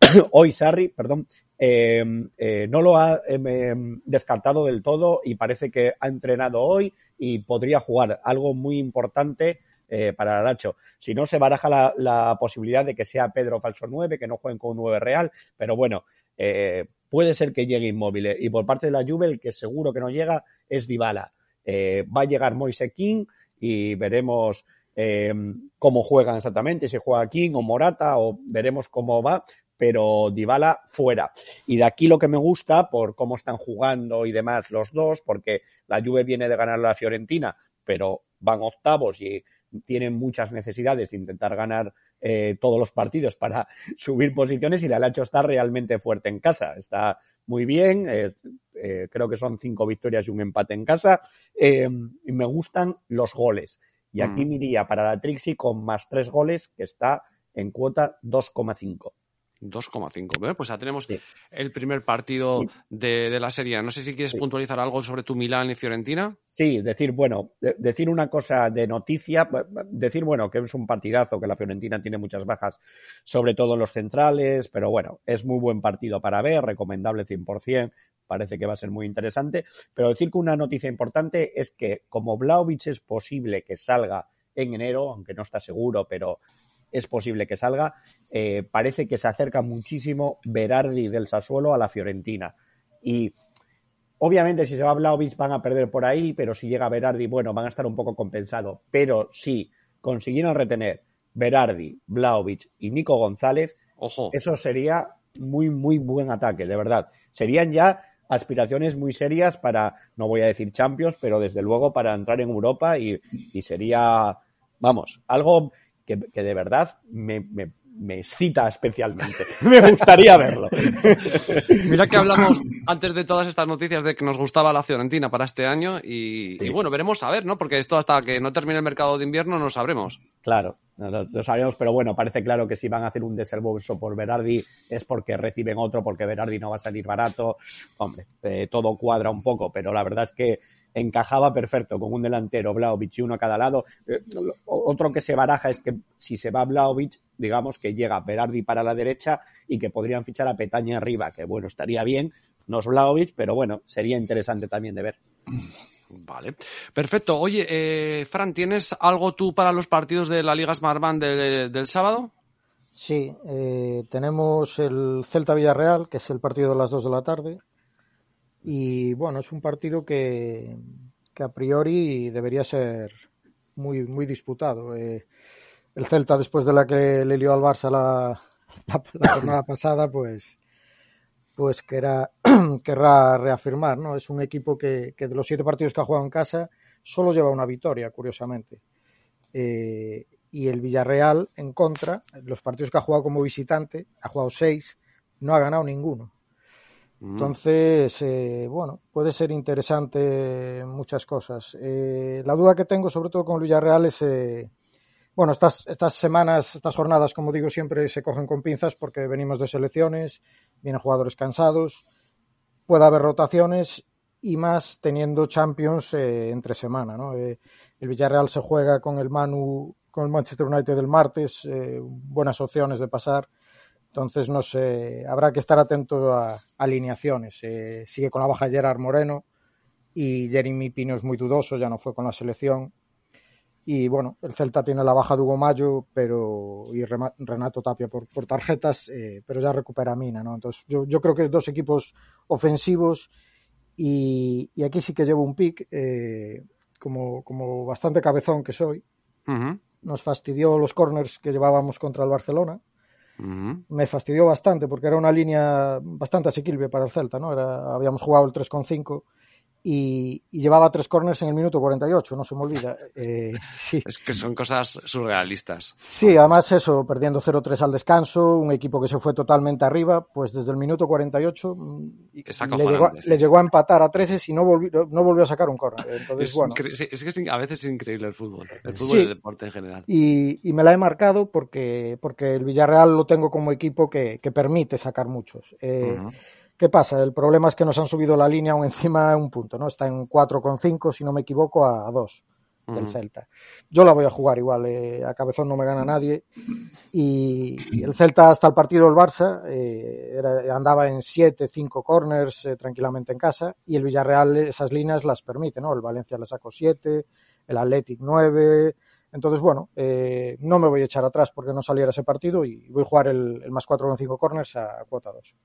hoy Sarri, perdón, eh, eh, no lo ha eh, descartado del todo y parece que ha entrenado hoy y podría jugar algo muy importante eh, para Aracho. Si no, se baraja la, posibilidad de que sea Pedro Falso 9, que no jueguen con un 9 real, pero bueno, eh, puede ser que llegue inmóvil. Y por parte de la Juve, el que seguro que no llega es Dybala. Va a llegar Moise King y veremos eh, cómo juegan exactamente, si juega King o Morata, o veremos cómo va, pero Dybala fuera. Y de aquí lo que me gusta, por cómo están jugando y demás los dos, porque la Juve viene de ganar a la Fiorentina, pero van octavos y tienen muchas necesidades de intentar ganar eh, todos los partidos para subir posiciones y la Lacho está realmente fuerte en casa. Está muy bien, eh, eh, creo que son cinco victorias y un empate en casa. Eh, y me gustan los goles. Y aquí mm. me iría para la Trixie con más tres goles, que está en cuota 2,5. 2,5. Pues ya tenemos sí. el primer partido de, de, la serie. No sé si quieres sí. puntualizar algo sobre tu Milán y Fiorentina. Sí, decir, bueno, de, decir una cosa de noticia, decir, bueno, que es un partidazo, que la Fiorentina tiene muchas bajas, sobre todo en los centrales, pero bueno, es muy buen partido para ver, recomendable 100%, parece que va a ser muy interesante. Pero decir que una noticia importante es que como Blaovic es posible que salga en enero, aunque no está seguro, pero es posible que salga. Eh, parece que se acerca muchísimo Berardi del Sassuolo a la Fiorentina. Y obviamente si se va Vlaovic van a perder por ahí, pero si llega Berardi, bueno, van a estar un poco compensados. Pero si consiguieron retener Berardi, Vlaovic y Nico González, Ojo. eso sería muy, muy buen ataque, de verdad. Serían ya aspiraciones muy serias para, no voy a decir Champions, pero desde luego para entrar en Europa y, y sería, vamos, algo que, que de verdad me, me, me excita especialmente. me gustaría verlo. Mira que hablamos antes de todas estas noticias de que nos gustaba la Fiorentina para este año y, sí. y bueno, veremos a ver, ¿no? Porque esto hasta que no termine el mercado de invierno no sabremos. Claro, no, no, lo sabemos, pero bueno, parece claro que si van a hacer un desembolso por Berardi es porque reciben otro, porque Berardi no va a salir barato. Hombre, eh, todo cuadra un poco, pero la verdad es que encajaba perfecto con un delantero, Blaovic y uno a cada lado. Eh, otro que se baraja es que si se va Blaovic, digamos que llega Berardi para la derecha y que podrían fichar a Petaña arriba, que bueno, estaría bien, no es Blaovic, pero bueno, sería interesante también de ver. Vale, perfecto. Oye, eh, Fran, ¿tienes algo tú para los partidos de la Liga Smartband de, del sábado? Sí, eh, tenemos el Celta Villarreal, que es el partido de las 2 de la tarde. Y bueno, es un partido que, a priori debería ser muy, muy disputado. Eh, el Celta, después de la que le lió al Barça la, jornada pasada, pues, pues querrá, querrá reafirmar, ¿no? Es un equipo que, que, de los siete partidos que ha jugado en casa solo lleva una victoria, curiosamente. Eh, y el Villarreal, en contra, los partidos que ha jugado como visitante, ha jugado seis, no ha ganado ninguno. Mm. Entonces, eh, bueno, puede ser interesante muchas cosas. Eh, la duda que tengo, sobre todo con el Villarreal, es, eh, bueno, estas, estas semanas, estas jornadas, como digo, siempre se cogen con pinzas porque venimos de selecciones, vienen jugadores cansados, puede haber rotaciones y más teniendo Champions entre semana, ¿no? el Villarreal se juega con el Manu, con el Manchester United el martes, buenas opciones de pasar entonces, no sé, habrá que estar atento a, alineaciones. Eh, sigue con la baja Gerard Moreno y Jeremy Pino es muy dudoso, ya no fue con la selección. Y bueno, el Celta tiene la baja de Hugo Mayo pero, y Renato Tapia por, tarjetas, eh, pero ya recupera Mina, ¿no? Entonces, yo, yo creo que dos equipos ofensivos y, aquí sí que llevo un pick, eh, como, como bastante cabezón que soy. Nos fastidió los corners que llevábamos contra el Barcelona me fastidió bastante porque era una línea bastante asequible para el Celta, ¿no? Era, habíamos jugado el 3,5 y, y, llevaba tres corners en el minuto 48, no se me olvida. Eh, sí. Es que son cosas surrealistas. Sí, además eso, perdiendo 0-3 al descanso, un equipo que se fue totalmente arriba, pues desde el minuto 48 mm, le llegó, le llegó, a empatar a 13 y no volvió, no volvió a sacar un corner. Entonces, es, bueno. Es que a veces es increíble el fútbol, el fútbol y el deporte en general. Y, y, me la he marcado porque, porque el Villarreal lo tengo como equipo que, que permite sacar muchos. Eh, uh -huh. ¿Qué pasa? El problema es que nos han subido la línea aún encima de un punto, ¿no? Está en 4,5, si no me equivoco, a 2 del Celta. Yo la voy a jugar igual, eh, a cabezón no me gana nadie. Y el Celta hasta el partido del Barça eh, era, andaba en 7, 5 corners eh, tranquilamente en casa y el Villarreal esas líneas las permite, ¿no? El Valencia le sacó 7, el Athletic 9. Entonces, bueno, eh, no me voy a echar atrás porque no saliera ese partido y voy a jugar el, el más 4,5 corners a cuota 2.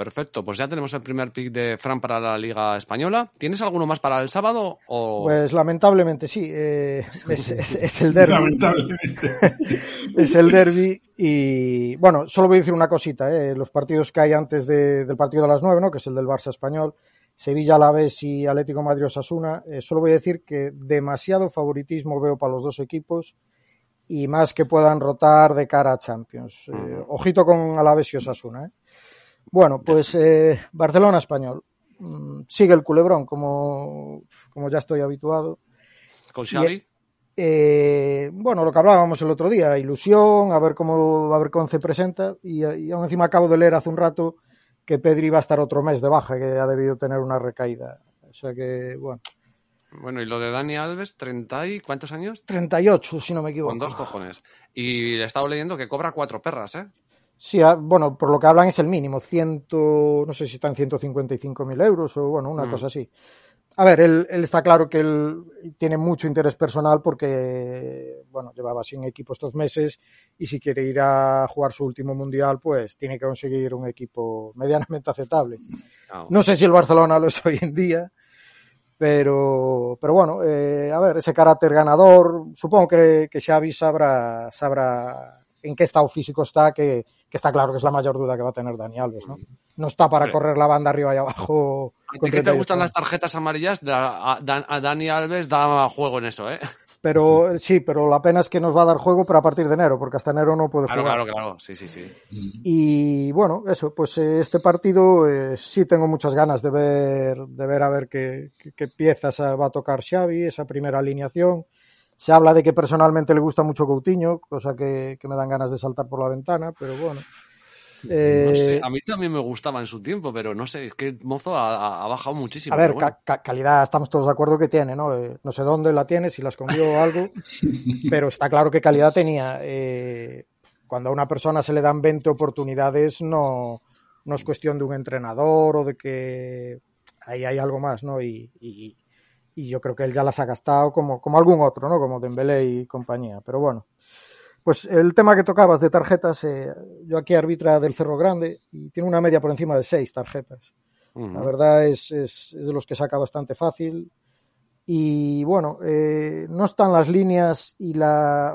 Perfecto, pues ya tenemos el primer pick de Fran para la Liga Española. ¿Tienes alguno más para el sábado? O... Pues lamentablemente sí, eh, es, es, es, el derby. Lamentablemente. es el derby y bueno, solo voy a decir una cosita, eh, los partidos que hay antes de, del partido de las nueve, ¿no? que es el del Barça español, Sevilla Alavés y Atlético Madrid Osasuna, eh, solo voy a decir que demasiado favoritismo veo para los dos equipos y más que puedan rotar de cara a Champions. -huh. ojito con Alavés y Osasuna, ¿eh? Bueno, pues eh, Barcelona español. Mm, sigue el culebrón, como, como ya estoy habituado. ¿Con Xavi? Y, eh, bueno, lo que hablábamos el otro día, ilusión, a ver cómo a ver cómo se presenta. Y, y aún encima acabo de leer hace un rato que Pedri va a estar otro mes de baja, que ha debido tener una recaída. O sea que, bueno. Bueno, y lo de Dani Alves, ¿30 y cuántos años? 38, si no me equivoco. Con dos cojones. Y he estado leyendo que cobra cuatro perras, ¿eh? Sí, ah, bueno, por lo que hablan es el mínimo, ciento, no sé si está en 155.000 euros o bueno, una mm. cosa así. A ver, él, él, está claro que él tiene mucho interés personal porque, bueno, llevaba sin equipo estos meses y si quiere ir a jugar su último mundial, pues tiene que conseguir un equipo medianamente aceptable. Oh. No sé si el Barcelona lo es hoy en día, pero, pero bueno, eh, a ver, ese carácter ganador, supongo que, que Xavi sabrá, sabrá en qué estado físico está, que, que, está claro que es la mayor duda que va a tener Dani Alves, ¿no? No está para correr la banda arriba y abajo. ¿A ti que te gustan las tarjetas amarillas? A, a Dani Alves da juego en eso, ¿eh? Pero sí, pero la pena es que nos va a dar juego, pero a partir de enero, porque hasta enero no puede claro, jugar. Claro, claro, sí, sí, sí. Y bueno, eso, pues eh, este partido eh, sí tengo muchas ganas de ver, de ver a ver qué, qué, qué piezas va a tocar Xavi, esa primera alineación. Se habla de que personalmente le gusta mucho Coutinho, cosa que, que me dan ganas de saltar por la ventana, pero bueno. Eh... No sé, a mí también me gustaba en su tiempo, pero no sé, es que Mozo ha, ha bajado muchísimo. A ver, bueno. ca calidad estamos todos de acuerdo que tiene, ¿no? Eh, no sé dónde la tiene, si la escondió o algo, pero está claro que calidad tenía. Eh, cuando a una persona se le dan 20 oportunidades, no, no es cuestión de un entrenador o de que ahí hay algo más, ¿no? Y, y, y yo creo que él ya las ha gastado como, como algún otro, ¿no? Como Dembélé y compañía. Pero bueno, pues el tema que tocabas de tarjetas, eh, yo aquí arbitra del Cerro Grande y tiene una media por encima de seis tarjetas. Uh -huh. La verdad es, es, es, de los que saca bastante fácil. Y bueno, eh, no están las líneas y la,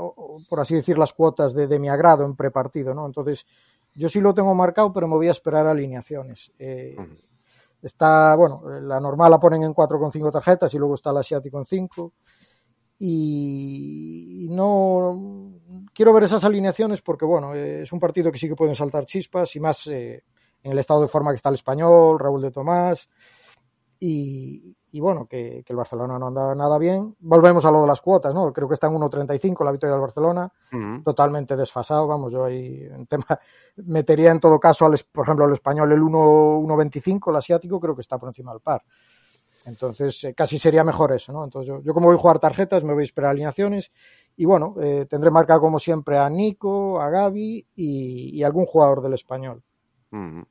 por así decir, las cuotas de, de mi agrado en prepartido, ¿no? Entonces, yo sí lo tengo marcado, pero me voy a esperar alineaciones. Eh, uh -huh. Está, bueno, la normal la ponen en 4,5 tarjetas y luego está la asiático en 5. Y no quiero ver esas alineaciones porque, bueno, es un partido que sí que pueden saltar chispas y más eh, en el estado de forma que está el español, Raúl de Tomás, y, y bueno, que, que, el Barcelona no anda nada bien. Volvemos a lo de las cuotas, ¿no? Creo que está en 1.35 la victoria del Barcelona, uh -huh. totalmente desfasado, vamos, yo ahí en tema, metería en todo caso, al, por ejemplo, el español el 1.25, el asiático, creo que está por encima del par. Entonces, eh, casi sería mejor eso, ¿no? Entonces, yo, yo, como voy a jugar tarjetas, me voy a esperar alineaciones y bueno, eh, tendré marcado como siempre a Nico, a Gaby y, y algún jugador del español. Uh -huh.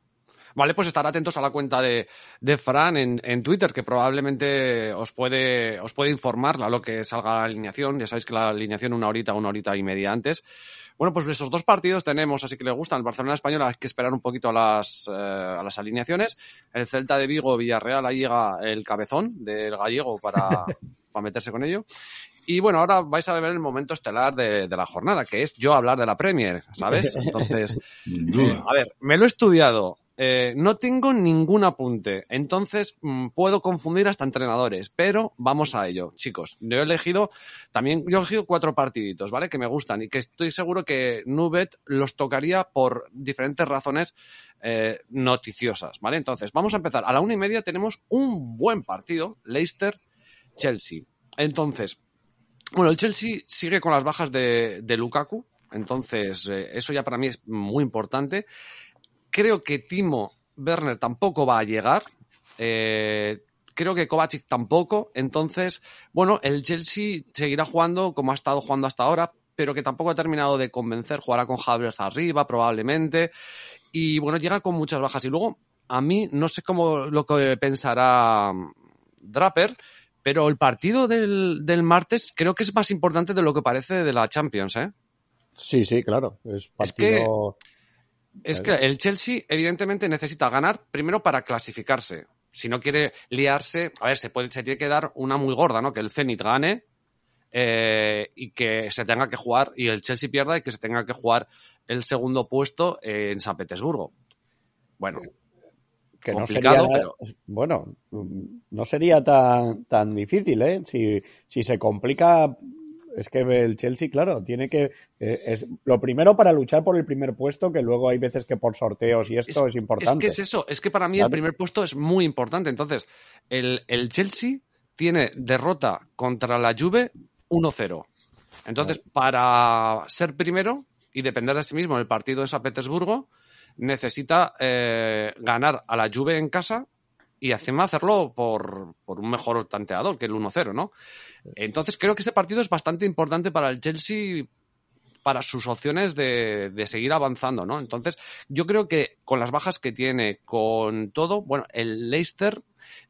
Vale, pues estar atentos a la cuenta de, de Fran en, en, Twitter, que probablemente os puede, os puede informar a lo que salga la alineación. Ya sabéis que la alineación una horita, una horita y media antes. Bueno, pues esos dos partidos tenemos, así que le gustan. El Barcelona Español hay que esperar un poquito a las, eh, a las alineaciones. El Celta de Vigo, Villarreal, ahí llega el cabezón del gallego para, para meterse con ello. Y bueno, ahora vais a ver el momento estelar de, de, la jornada, que es yo hablar de la Premier, ¿sabes? Entonces, eh, a ver, me lo he estudiado, eh, no tengo ningún apunte, entonces mmm, puedo confundir hasta entrenadores, pero vamos a ello, chicos. Yo he elegido también, yo he elegido cuatro partiditos, ¿vale? Que me gustan y que estoy seguro que Nubet los tocaría por diferentes razones eh, noticiosas, ¿vale? Entonces, vamos a empezar. A la una y media tenemos un buen partido, Leicester-Chelsea. Entonces, bueno, el Chelsea sigue con las bajas de, de Lukaku, entonces eh, eso ya para mí es muy importante. Creo que Timo Werner tampoco va a llegar. Eh, creo que Kovacic tampoco. Entonces, bueno, el Chelsea seguirá jugando como ha estado jugando hasta ahora, pero que tampoco ha terminado de convencer. Jugará con Havertz arriba, probablemente. Y bueno, llega con muchas bajas. Y luego, a mí, no sé cómo lo que pensará Draper, pero el partido del, del martes creo que es más importante de lo que parece de la Champions, ¿eh? Sí, sí, claro. Es partido... Es que es que el Chelsea, evidentemente, necesita ganar primero para clasificarse. Si no quiere liarse, a ver, se, puede, se tiene que dar una muy gorda, ¿no? Que el Zenit gane eh, y que se tenga que jugar, y el Chelsea pierda y que se tenga que jugar el segundo puesto en San Petersburgo. Bueno, que complicado, no sería, pero... Bueno, no sería tan, tan difícil, ¿eh? Si, si se complica es que el Chelsea, claro, tiene que. Eh, es lo primero para luchar por el primer puesto, que luego hay veces que por sorteos y esto es, es importante. Es que es eso, es que para mí el primer puesto es muy importante. Entonces, el, el Chelsea tiene derrota contra la Juve 1-0. Entonces, para ser primero y depender de sí mismo en el partido de San Petersburgo, necesita eh, ganar a la Juve en casa y encima hacerlo por, por un mejor tanteador que el 1-0, ¿no? Entonces creo que este partido es bastante importante para el Chelsea para sus opciones de, de, seguir avanzando, ¿no? Entonces, yo creo que con las bajas que tiene, con todo, bueno, el Leicester,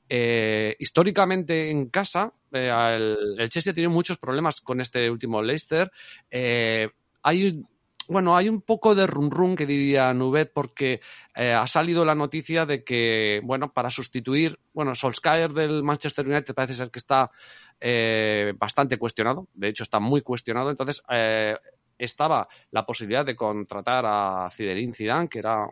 eh, históricamente en casa, eh, el, el, Chelsea tiene muchos problemas con este último Leicester. Eh, hay bueno, hay un poco de run que diría Nubet porque eh, ha salido la noticia de que, bueno, para sustituir, bueno, Solskjaer del Manchester United parece ser que está eh, bastante cuestionado, de hecho está muy cuestionado, entonces eh, estaba la posibilidad de contratar a Ziderin Zidane, que era,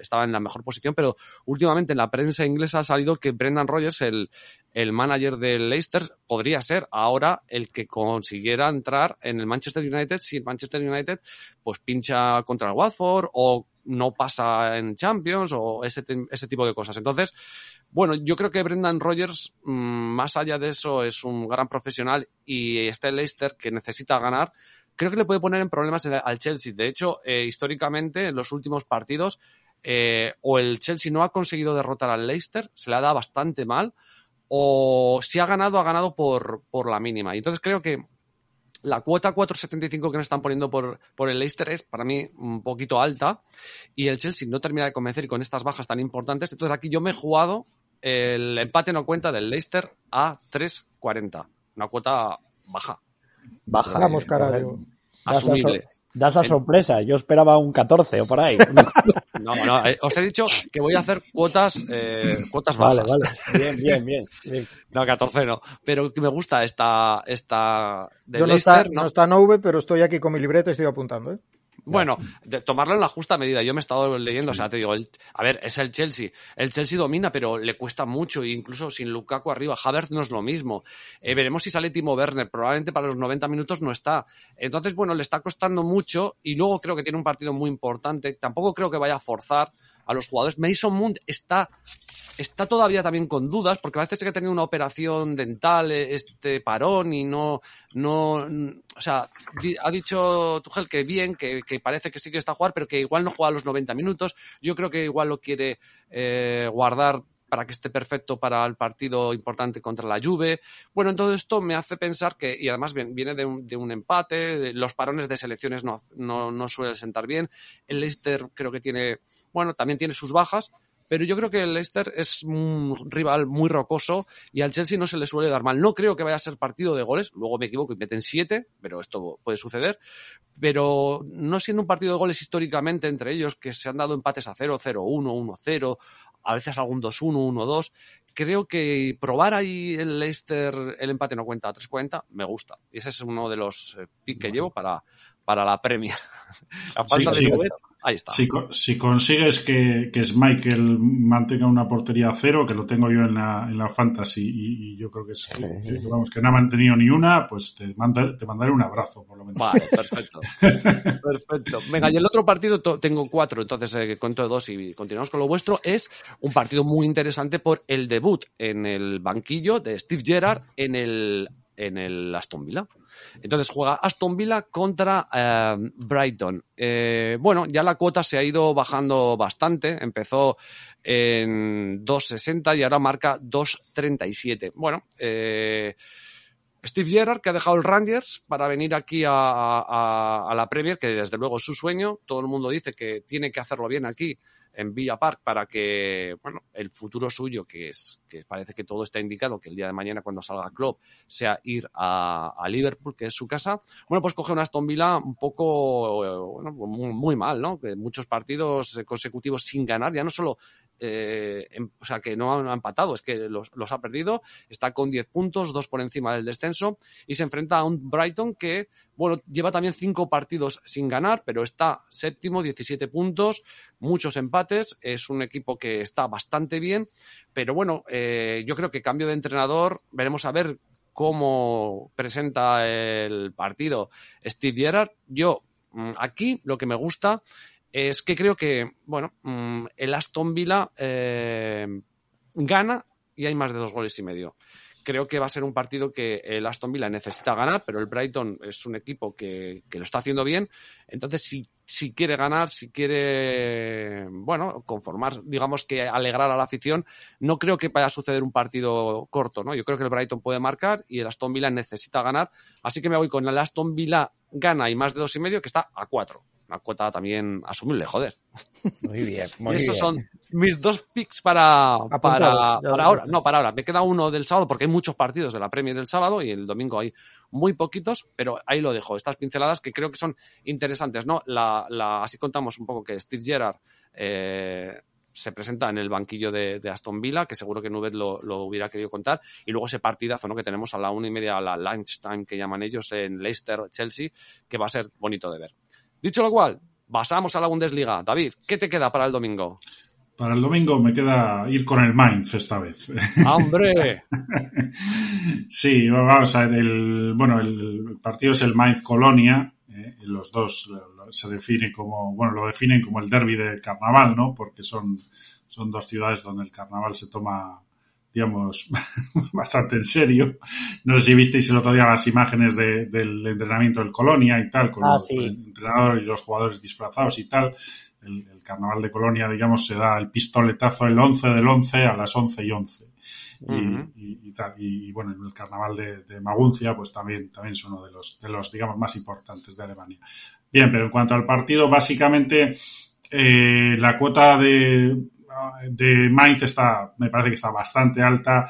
estaba en la mejor posición, pero últimamente en la prensa inglesa ha salido que Brendan Rodgers, el, el manager del Leicester, podría ser ahora el que consiguiera entrar en el Manchester United si el Manchester United pues pincha contra el Watford o no pasa en Champions o ese, ese tipo de cosas. Entonces, bueno, yo creo que Brendan Rodgers, mmm, más allá de eso, es un gran profesional y este Leicester que necesita ganar, creo que le puede poner en problemas al Chelsea. De hecho, eh, históricamente, en los últimos partidos, eh, o el Chelsea no ha conseguido derrotar al Leicester, se le ha dado bastante mal, o si ha ganado, ha ganado por, por la mínima. Y entonces creo que la cuota 4.75 que nos están poniendo por, por el Leicester es para mí un poquito alta y el Chelsea no termina de convencer con estas bajas tan importantes. Entonces aquí yo me he jugado el empate no cuenta del Leicester a 3.40, una cuota baja. Baja. Vamos, carajo. Asumible. Da esa sorpresa. Yo esperaba un 14 o por ahí. No, no, eh, os he dicho que voy a hacer cuotas, eh, cuotas bajas. Vale, vale. Bien, bien, bien, bien. No, 14 no. Pero me gusta esta, esta de Yo no Leicester, está, no. no está Nove, pero estoy aquí con mi libreta y estoy apuntando, ¿eh? Bueno, de tomarlo en la justa medida. Yo me he estado leyendo, o sea, te digo, el, a ver, es el Chelsea. El Chelsea domina, pero le cuesta mucho, incluso sin Lukaku arriba. Havertz no es lo mismo. Eh, veremos si sale Timo Werner. Probablemente para los 90 minutos no está. Entonces, bueno, le está costando mucho y luego creo que tiene un partido muy importante. Tampoco creo que vaya a forzar a los jugadores. Mason Mount está está todavía también con dudas, porque a veces que ha tenido una operación dental, eh, este parón, y no, no, o sea, ha dicho Tuchel que bien, que, parece que sí que está a jugar, pero que igual no juega los 90 minutos. Yo creo que igual lo quiere eh, guardar para que esté perfecto para el partido importante contra la Juve. Bueno, todo esto me hace pensar que, y además viene de un, de un empate, los parones de selecciones no, no, no suelen sentar bien. El Leicester creo que tiene, bueno, también tiene sus bajas, pero yo creo que el Leicester es un rival muy rocoso y al Chelsea no se le suele dar mal. No creo que vaya a ser partido de goles, luego me equivoco y meten siete, pero esto puede suceder. Pero no siendo un partido de goles históricamente entre ellos, que se han dado empates a 0, 0, 1, 1, 0, a veces algún 2-1, 1-2. Creo que probar ahí el Leicester el empate no cuenta a 3-40 me gusta. Y ese es uno de los eh, picks que llevo para, para la Premier. a falta de ahí está. Si, consigues que, que Michael mantenga una portería a cero, que lo tengo yo en la, en la Fantasy y, yo creo que es que, vamos, que no ha mantenido ni una, pues te, te mandaré un abrazo, por lo menos. Vale, perfecto. perfecto. Venga, y el otro partido tengo cuatro, entonces eh, cuento dos y continuamos con lo vuestro. Es un partido muy interesante por el debut en el banquillo de Steve Gerrard en el, en el Aston Villa. Entonces juega Aston Villa contra eh, Brighton. Eh, bueno, ya la cuota se ha ido bajando bastante. Empezó en 2.60 y ahora marca 2.37. Bueno, eh, Steve Gerrard, que ha dejado el Rangers para venir aquí a, a, la Premier, que desde luego es su sueño. Todo el mundo dice que tiene que hacerlo bien aquí en Villa Park para que, bueno, el futuro suyo, que es, que parece que todo está indicado, que el día de mañana cuando salga club sea ir a, Liverpool, que es su casa, bueno, pues coge una Aston Villa un poco, bueno, muy, mal, ¿no? Muchos partidos consecutivos sin ganar, ya no solo eh, o sea, que no ha empatado, es que los, los, ha perdido, está con 10 puntos, dos por encima del descenso, y se enfrenta a un Brighton que, bueno, lleva también cinco partidos sin ganar, pero está séptimo, 17 puntos, muchos empates, es un equipo que está bastante bien, pero bueno, eh, yo creo que cambio de entrenador, veremos a ver cómo presenta el partido Steve Gerrard. Yo, mm, aquí lo que me gusta es que creo que, bueno, mm, el Aston Villa eh, gana y hay más de dos goles y medio. Creo que va a ser un partido que el Aston Villa necesita ganar, pero el Brighton es un equipo que, lo está haciendo bien. Entonces, si, si quiere ganar, si quiere, bueno, conformar, digamos que alegrar a la afición, no creo que vaya a suceder un partido corto, ¿no? Yo creo que el Brighton puede marcar y el Aston Villa necesita ganar. Así que me voy con el Aston Villa gana y más de dos y medio, que está a cuatro una cuota también asumible, joder. Muy bien, muy y esos son mis dos picks para, para, para ahora. No, para ahora. Me queda uno del sábado porque hay muchos partidos de la Premier del sábado y el domingo hay muy poquitos, pero ahí lo dejo. Estas pinceladas que creo que son interesantes, ¿no? La, la, así contamos un poco que Steve Gerrard eh, se presenta en el banquillo de, Aston Villa, que seguro que Nubet lo, lo, hubiera querido contar, y luego ese partidazo ¿no? que tenemos a la una y media, a la lunchtime que llaman ellos en Leicester-Chelsea, que va a ser bonito de ver. Dicho lo cual, pasamos a la Bundesliga. David, ¿qué te queda para el domingo? Para el domingo me queda ir con el Mainz esta vez. ¡Hombre! sí, vamos a ver, el, bueno, el partido es el Mainz Colonia. Eh, los dos se define como, bueno, lo definen como el derby de carnaval, ¿no? Porque son, son dos ciudades donde el carnaval se toma digamos, bastante en serio. No sé si visteis el otro día las imágenes del entrenamiento del Colonia y tal, con ah, el entrenador y los jugadores disfrazados y tal. El, carnaval de Colonia, digamos, se da el pistoletazo el 11 del 11 a las 11 y 11. y, tal. Y, bueno, el carnaval de, Maguncia, pues también, también es uno de los, de los, digamos, más importantes de Alemania. Bien, pero en cuanto al partido, básicamente, eh, la cuota de, de Mainz está, me parece que está bastante alta.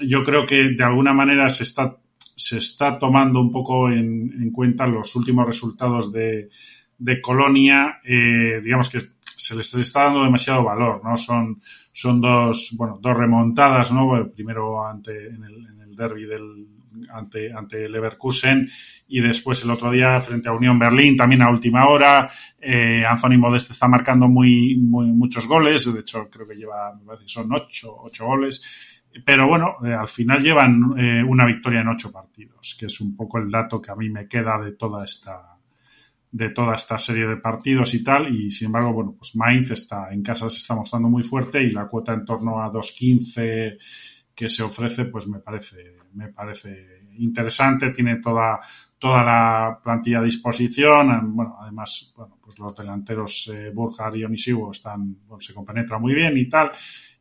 Yo creo que de alguna manera se está, se está tomando un poco en, cuenta los últimos resultados de, de Colonia. Eh, digamos que se les está dando demasiado valor, ¿no? Son, son dos, bueno, dos remontadas, ¿no? Primero ante, en el, en el derby del, ante, ante Leverkusen y después el otro día frente a Unión Berlín, también a última hora. Eh, Anthony Modeste está marcando muy, muy, muchos goles, de hecho creo que lleva, son ocho, ocho goles. Pero bueno, eh, al final llevan eh, una victoria en ocho partidos, que es un poco el dato que a mí me queda de toda esta, de toda esta serie de partidos y tal. Y sin embargo, bueno, pues Mainz está en casa se está mostrando muy fuerte y la cuota en torno a 2.15 que se ofrece, pues me parece, me parece interesante. Tiene toda, toda la plantilla a disposición. Bueno, además, bueno, pues los delanteros eh, y Onisivo están, se compenetran muy bien y tal.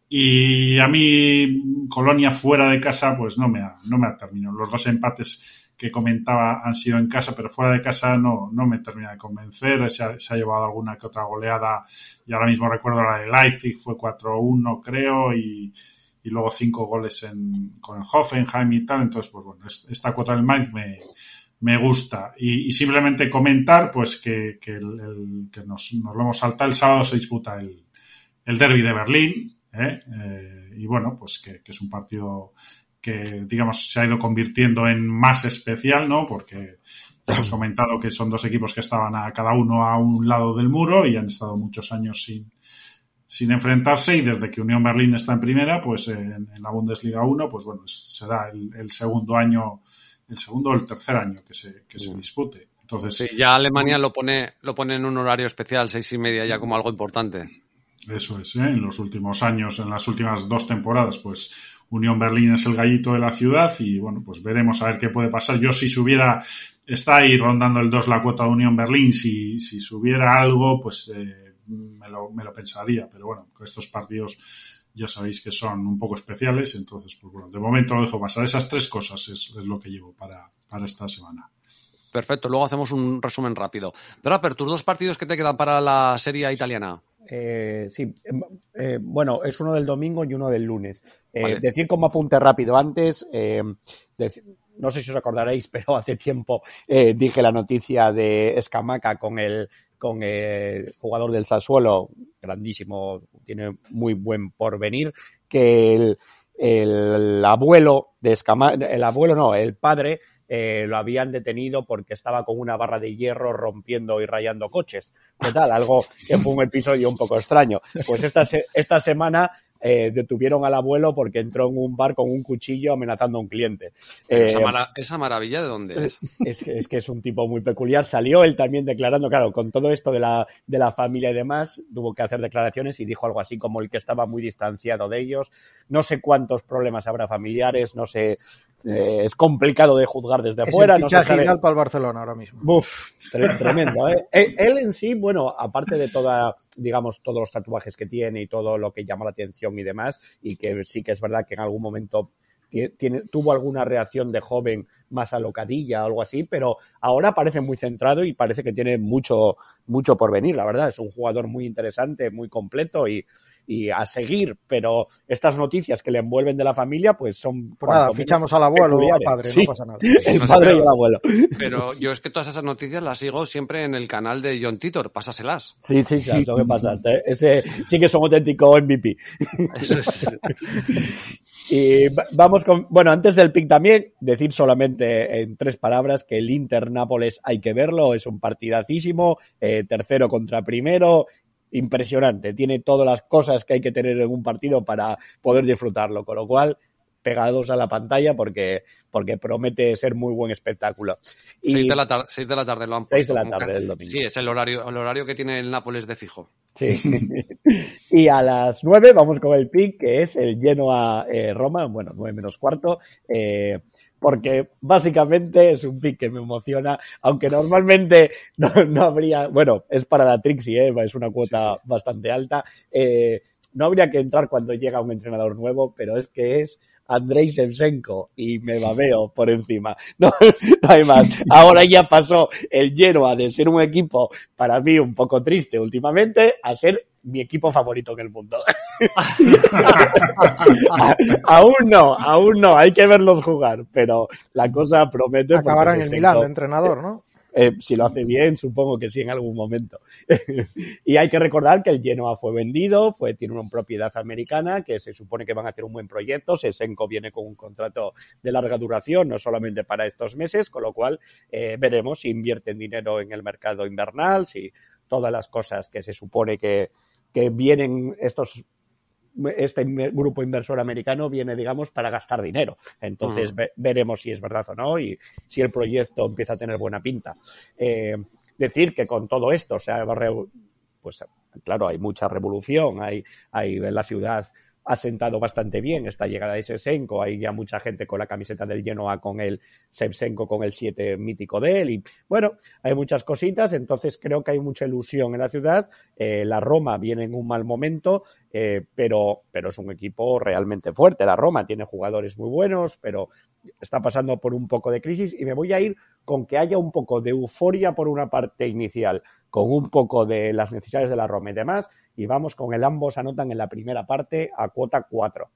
Y a mí, Colonia fuera de casa, pues no me ha, no me ha terminado. Los dos empates que comentaba han sido en casa, pero fuera de casa no, no me termina de convencer. Se ha, se ha llevado alguna que otra goleada y ahora mismo recuerdo la de Leipzig, fue 4-1 creo y, y, luego cinco goles en, con el Hoffenheim y tal. Entonces, pues bueno, esta cuota del Mainz me, me gusta. Y, y, simplemente comentar pues que, que, el, el, que nos, nos, lo hemos saltado. El sábado se disputa el, el derby de Berlín. ¿eh? Eh, y bueno, pues que, que es un partido que, digamos, se ha ido convirtiendo en más especial, ¿no? Porque hemos comentado que son dos equipos que estaban a cada uno a un lado del muro y han estado muchos años sin, sin enfrentarse y desde que Unión Berlín está en primera, pues en, en la Bundesliga 1, pues bueno, será el, el, segundo año, el segundo o el tercer año que se, que se dispute. Entonces, sí, ya Alemania lo pone, lo pone en un horario especial, seis y media, ya como algo importante. Eso es, ¿eh? en los últimos años, en las últimas dos temporadas, pues Unión Berlín es el gallito de la ciudad y bueno, pues veremos a ver qué puede pasar. Yo si subiera, está ahí rondando el 2 la cuota de Unión Berlín, si, si subiera algo, pues eh, me, lo, me lo pensaría, pero bueno, estos partidos ya sabéis que son un poco especiales, entonces pues bueno, de momento lo dejo pasar. Esas tres cosas es, es lo que llevo para, para esta semana. Perfecto, luego hacemos un resumen rápido. Draper, tus dos partidos que te quedan para la serie italiana. Eh, sí, eh, bueno, es uno del domingo y uno del lunes. Eh, vale. Decir como apunte rápido antes, eh, decir, no sé si os acordaréis, pero hace tiempo eh, dije la noticia de Escamaca con el, con el jugador del Sassuolo, grandísimo, tiene muy buen porvenir, que el, el abuelo de Escamaca, el abuelo no, el padre eh, lo habían detenido porque estaba con una barra de hierro rompiendo y rayando coches. ¿Qué tal? Algo que fue un episodio un poco extraño. Pues esta, esta semana eh, detuvieron al abuelo porque entró en un bar con un cuchillo amenazando a un cliente. Eh, esa, mara esa, maravilla de dónde es? Es que, es que es un tipo muy peculiar. Salió él también declarando, claro, con todo esto de la, de la familia y demás, tuvo que hacer declaraciones y dijo algo así como el que estaba muy distanciado de ellos. No sé cuántos problemas habrá familiares, no sé. Eh, es complicado de juzgar desde es afuera. El fichaje no sabe... para el Barcelona ahora mismo. Uf, tremendo. ¿eh? Él en sí, bueno, aparte de toda digamos, todos los tatuajes que tiene y todo lo que llama la atención y demás, y que sí que es verdad que en algún momento tiene, tuvo alguna reacción de joven más alocadilla o algo así, pero ahora parece muy centrado y parece que tiene mucho, mucho por venir, la verdad. Es un jugador muy interesante, muy completo y, y a seguir, pero estas noticias que le envuelven de la familia, pues son. Pues nada, fichamos al abuelo o al padre, sí, no pasa nada. El no sé, padre pero, y el abuelo. Pero yo es que todas esas noticias las sigo siempre en el canal de John Titor, pásaselas. Sí, sí, sí, es lo que pasa. Ese sí que son auténtico MVP. Eso es. Y vamos con, bueno, antes del pick también, decir solamente en tres palabras que el Inter Nápoles hay que verlo, es un partidacísimo, eh, tercero contra primero, impresionante, tiene todas las cosas que hay que tener en un partido para poder disfrutarlo, con lo cual pegados a la pantalla porque, porque promete ser muy buen espectáculo. Y seis, de la tarde, seis de la tarde lo han puesto. Seis de la tarde del domingo. Sí, es el horario, el horario que tiene el Nápoles de fijo. Sí. y a las nueve vamos con el pick, que es el Genoa eh, Roma, bueno, nueve menos cuarto, eh, porque básicamente es un pick que me emociona, aunque normalmente no, no habría, bueno, es para la Trixie, eh, es una cuota sí, sí. bastante alta. Eh, no habría que entrar cuando llega un entrenador nuevo, pero es que es Andrei Shevchenko y me babeo por encima. No, no, hay más. Ahora ya pasó el Genoa de ser un equipo para mí un poco triste últimamente a ser mi equipo favorito en el mundo. aún no, aún no, hay que verlos jugar, pero la cosa promete. Acabarán en Milán de entrenador, ¿no? Eh, si lo hace bien, supongo que sí en algún momento. y hay que recordar que el Genoa fue vendido, fue, tiene una propiedad americana, que se supone que van a hacer un buen proyecto. Sesenko viene con un contrato de larga duración, no solamente para estos meses, con lo cual eh, veremos si invierten dinero en el mercado invernal, si todas las cosas que se supone que, que vienen estos este grupo inversor americano viene, digamos, para gastar dinero. Entonces, uh -huh. ve veremos si es verdad o no y si el proyecto empieza a tener buena pinta. Eh, decir que con todo esto se ha pues claro, hay mucha revolución, hay, hay en la ciudad ha sentado bastante bien esta llegada de Shevchenko. Hay ya mucha gente con la camiseta del Genoa con el Shevchenko con el 7 mítico de él. Y bueno, hay muchas cositas. Entonces creo que hay mucha ilusión en la ciudad. Eh, la Roma viene en un mal momento, eh, pero, pero es un equipo realmente fuerte. La Roma tiene jugadores muy buenos, pero está pasando por un poco de crisis. Y me voy a ir con que haya un poco de euforia por una parte inicial, con un poco de las necesidades de la Roma y demás y vamos con el ambos anotan en la primera parte a cuota 4.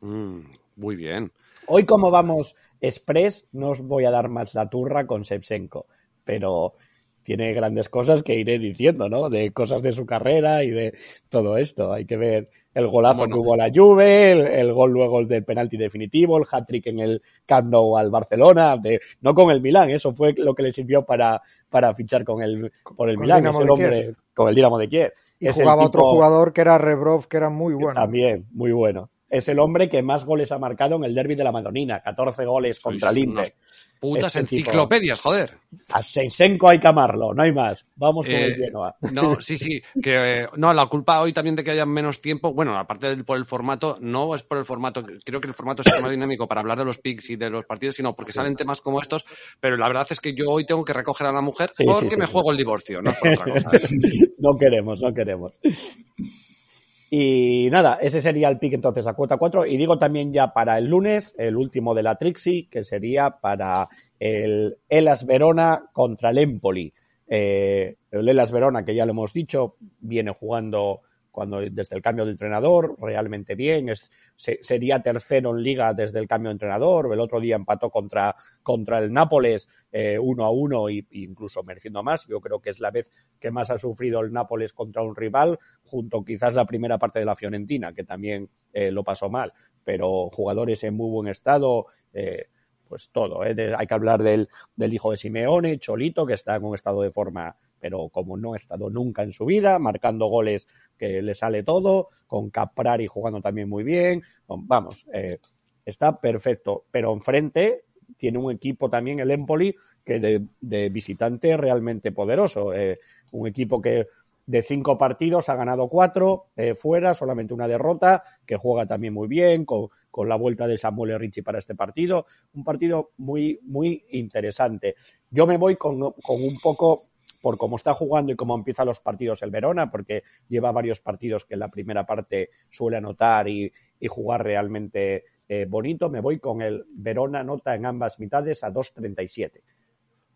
Mm, muy bien. Hoy como vamos express, no os voy a dar más la turra con Shevchenko, pero tiene grandes cosas que iré diciendo, ¿no? De cosas de su carrera y de todo esto. Hay que ver el golazo que hubo la Juve, el, gol luego del penalti definitivo, el hat-trick en el Camp Nou al Barcelona, de, no con el Milán, eso fue lo que le sirvió para, para fichar con el, por el Milán, ese hombre, con el Dinamo de Kiev. Y jugaba otro jugador que era Rebrov, que era muy bueno. También, muy bueno. Es el hombre que más goles ha marcado en el derby de la Madonina, 14 goles contra el Inter. Putas este enciclopedias, joder. A Seisenko hay que amarlo, no hay más. Vamos con el eh, Genoa. No, sí, sí. Que, no, la culpa hoy también de que haya menos tiempo, bueno, aparte del, por el formato, no es por el formato, creo que el formato es más dinámico para hablar de los picks y de los partidos, sino porque salen temas como estos, pero la verdad es que yo hoy tengo que recoger a la mujer porque me juego el divorcio, no por otra cosa. no queremos, no queremos. Y nada, ese sería el pick entonces a cuota 4. Y digo también ya para el lunes, el último de la Trixie, que sería para el Elas Verona contra el Empoli. Eh, el Elas Verona, que ya lo hemos dicho, viene jugando cuando desde el cambio de entrenador, realmente bien, es, sería tercero en liga desde el cambio de entrenador, el otro día empató contra, contra el Nápoles eh, uno a uno y, incluso mereciendo más, yo creo que es la vez que más ha sufrido el Nápoles contra un rival, junto quizás la primera parte de la Fiorentina, que también eh, lo pasó mal, pero jugadores en muy buen estado, eh, pues todo, hay que hablar del, del hijo de Simeone, Cholito, que está en un estado de forma pero como no ha estado nunca en su vida, marcando goles que le sale todo, con Caprari jugando también muy bien, vamos, eh, está perfecto, pero enfrente tiene un equipo también, el Empoli, que de, de visitante realmente poderoso, eh, un equipo que de cinco partidos ha ganado cuatro eh, fuera, solamente una derrota, que juega también muy bien, con, con la vuelta de Samuel Ricci para este partido. Un partido muy, muy interesante. Yo me voy con, con un poco por cómo está jugando y cómo empiezan los partidos el Verona, porque lleva varios partidos que en la primera parte suele anotar y, jugar realmente eh, bonito. Me voy con el Verona nota en ambas mitades a 2.37.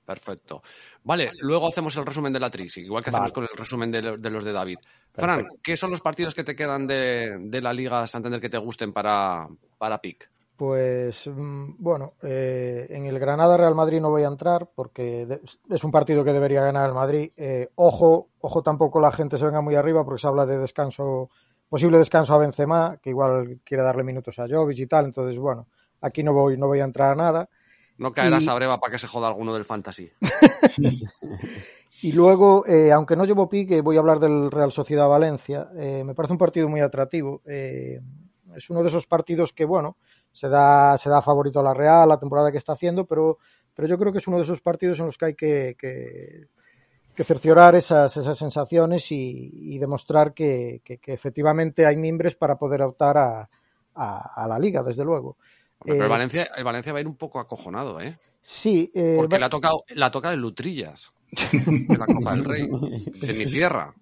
Perfecto. Vale, luego hacemos el resumen de la Trixie, igual que hacemos con el resumen de, los de David. Fran, ¿qué son los partidos que te quedan de, la Liga Santander que te gusten para, para PIC? Pues mm, bueno, eh, en el Granada Real Madrid no voy a entrar porque es un partido que debería ganar el Madrid. Eh, ojo, ojo tampoco la gente se venga muy arriba porque se habla de descanso, posible descanso a Benzema, que igual quiere darle minutos a Jovic y tal. Entonces bueno, aquí no voy, no voy a entrar a nada. No caerás a breva para que se joda alguno del fantasy. y luego, eh, aunque no llevo pique, voy a hablar del Real Sociedad Valencia. me parece un partido muy atractivo. es uno de esos partidos que, bueno, se da, se da favorito a la Real, la temporada que está haciendo, pero, pero yo creo que es uno de esos partidos en los que hay que, que, cerciorar esas, esas sensaciones y, demostrar que, efectivamente hay mimbres para poder optar a, a, la liga, desde luego. Pero el, eh, Valencia, el Valencia va a ir un poco acojonado, ¿eh? Sí. Eh, Porque la ha tocado, la toca de Lutrillas, de la Copa del Rey, de mi tierra.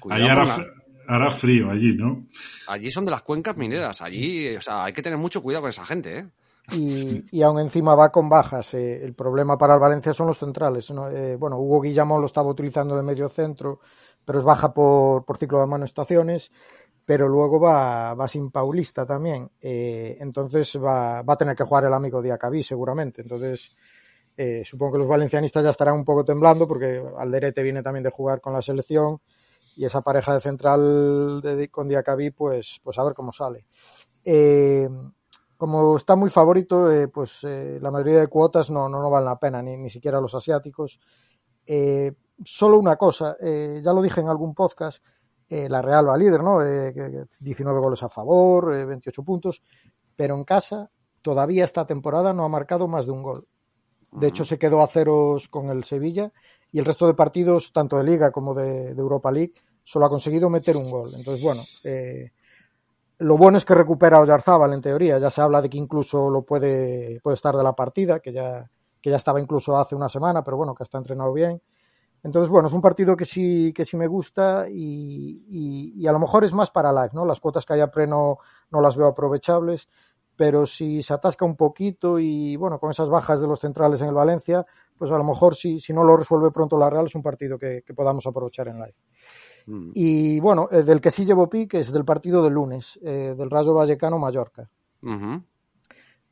Cuidado hará frío allí, ¿no? Allí son de las cuencas mineras. Allí, o sea, hay que tener mucho cuidado con esa gente, ¿eh? Y, y aún encima va con bajas. Eh. El problema para el Valencia son los centrales. Eh, bueno, Hugo Guillamón lo estaba utilizando de medio centro, pero es baja por, por ciclo de amonestaciones. Pero luego va, va sin Paulista también. Eh, entonces va, va, a tener que jugar el amigo Diacabí, seguramente. Entonces, supongo que los valencianistas ya estarán un poco temblando porque Alderete viene también de jugar con la selección y esa pareja de central de, con Diacabí, pues, pues a ver cómo sale. Eh, como está muy favorito, eh, pues eh, la mayoría de cuotas no, no, no valen la pena, ni, ni siquiera los asiáticos. solo una cosa, ya lo dije en algún podcast, la Real va líder, ¿no? 19 goles a favor, 28 puntos, pero en casa todavía esta temporada no ha marcado más de un gol. De hecho, se quedó a ceros con el Sevilla y el resto de partidos, tanto de Liga como de, Europa League, solo ha conseguido meter un gol. Entonces, bueno, eh, lo bueno es que recupera a Oyarzábal en teoría. Ya se habla de que incluso lo puede, puede estar de la partida, que ya, que ya estaba incluso hace una semana, pero bueno, que está entrenado bien. Entonces, bueno, es un partido que sí, que sí me gusta y, y, a lo mejor es más para live, ¿no? Las cuotas que hay a pre no, las veo aprovechables, pero si se atasca un poquito y, bueno, con esas bajas de los centrales en el Valencia, pues a lo mejor si, si no lo resuelve pronto la Real es un partido que, podamos aprovechar en live. Mm. Y bueno, eh, del que sí llevo pique es del partido del lunes, eh, del Rayo Vallecano-Mallorca.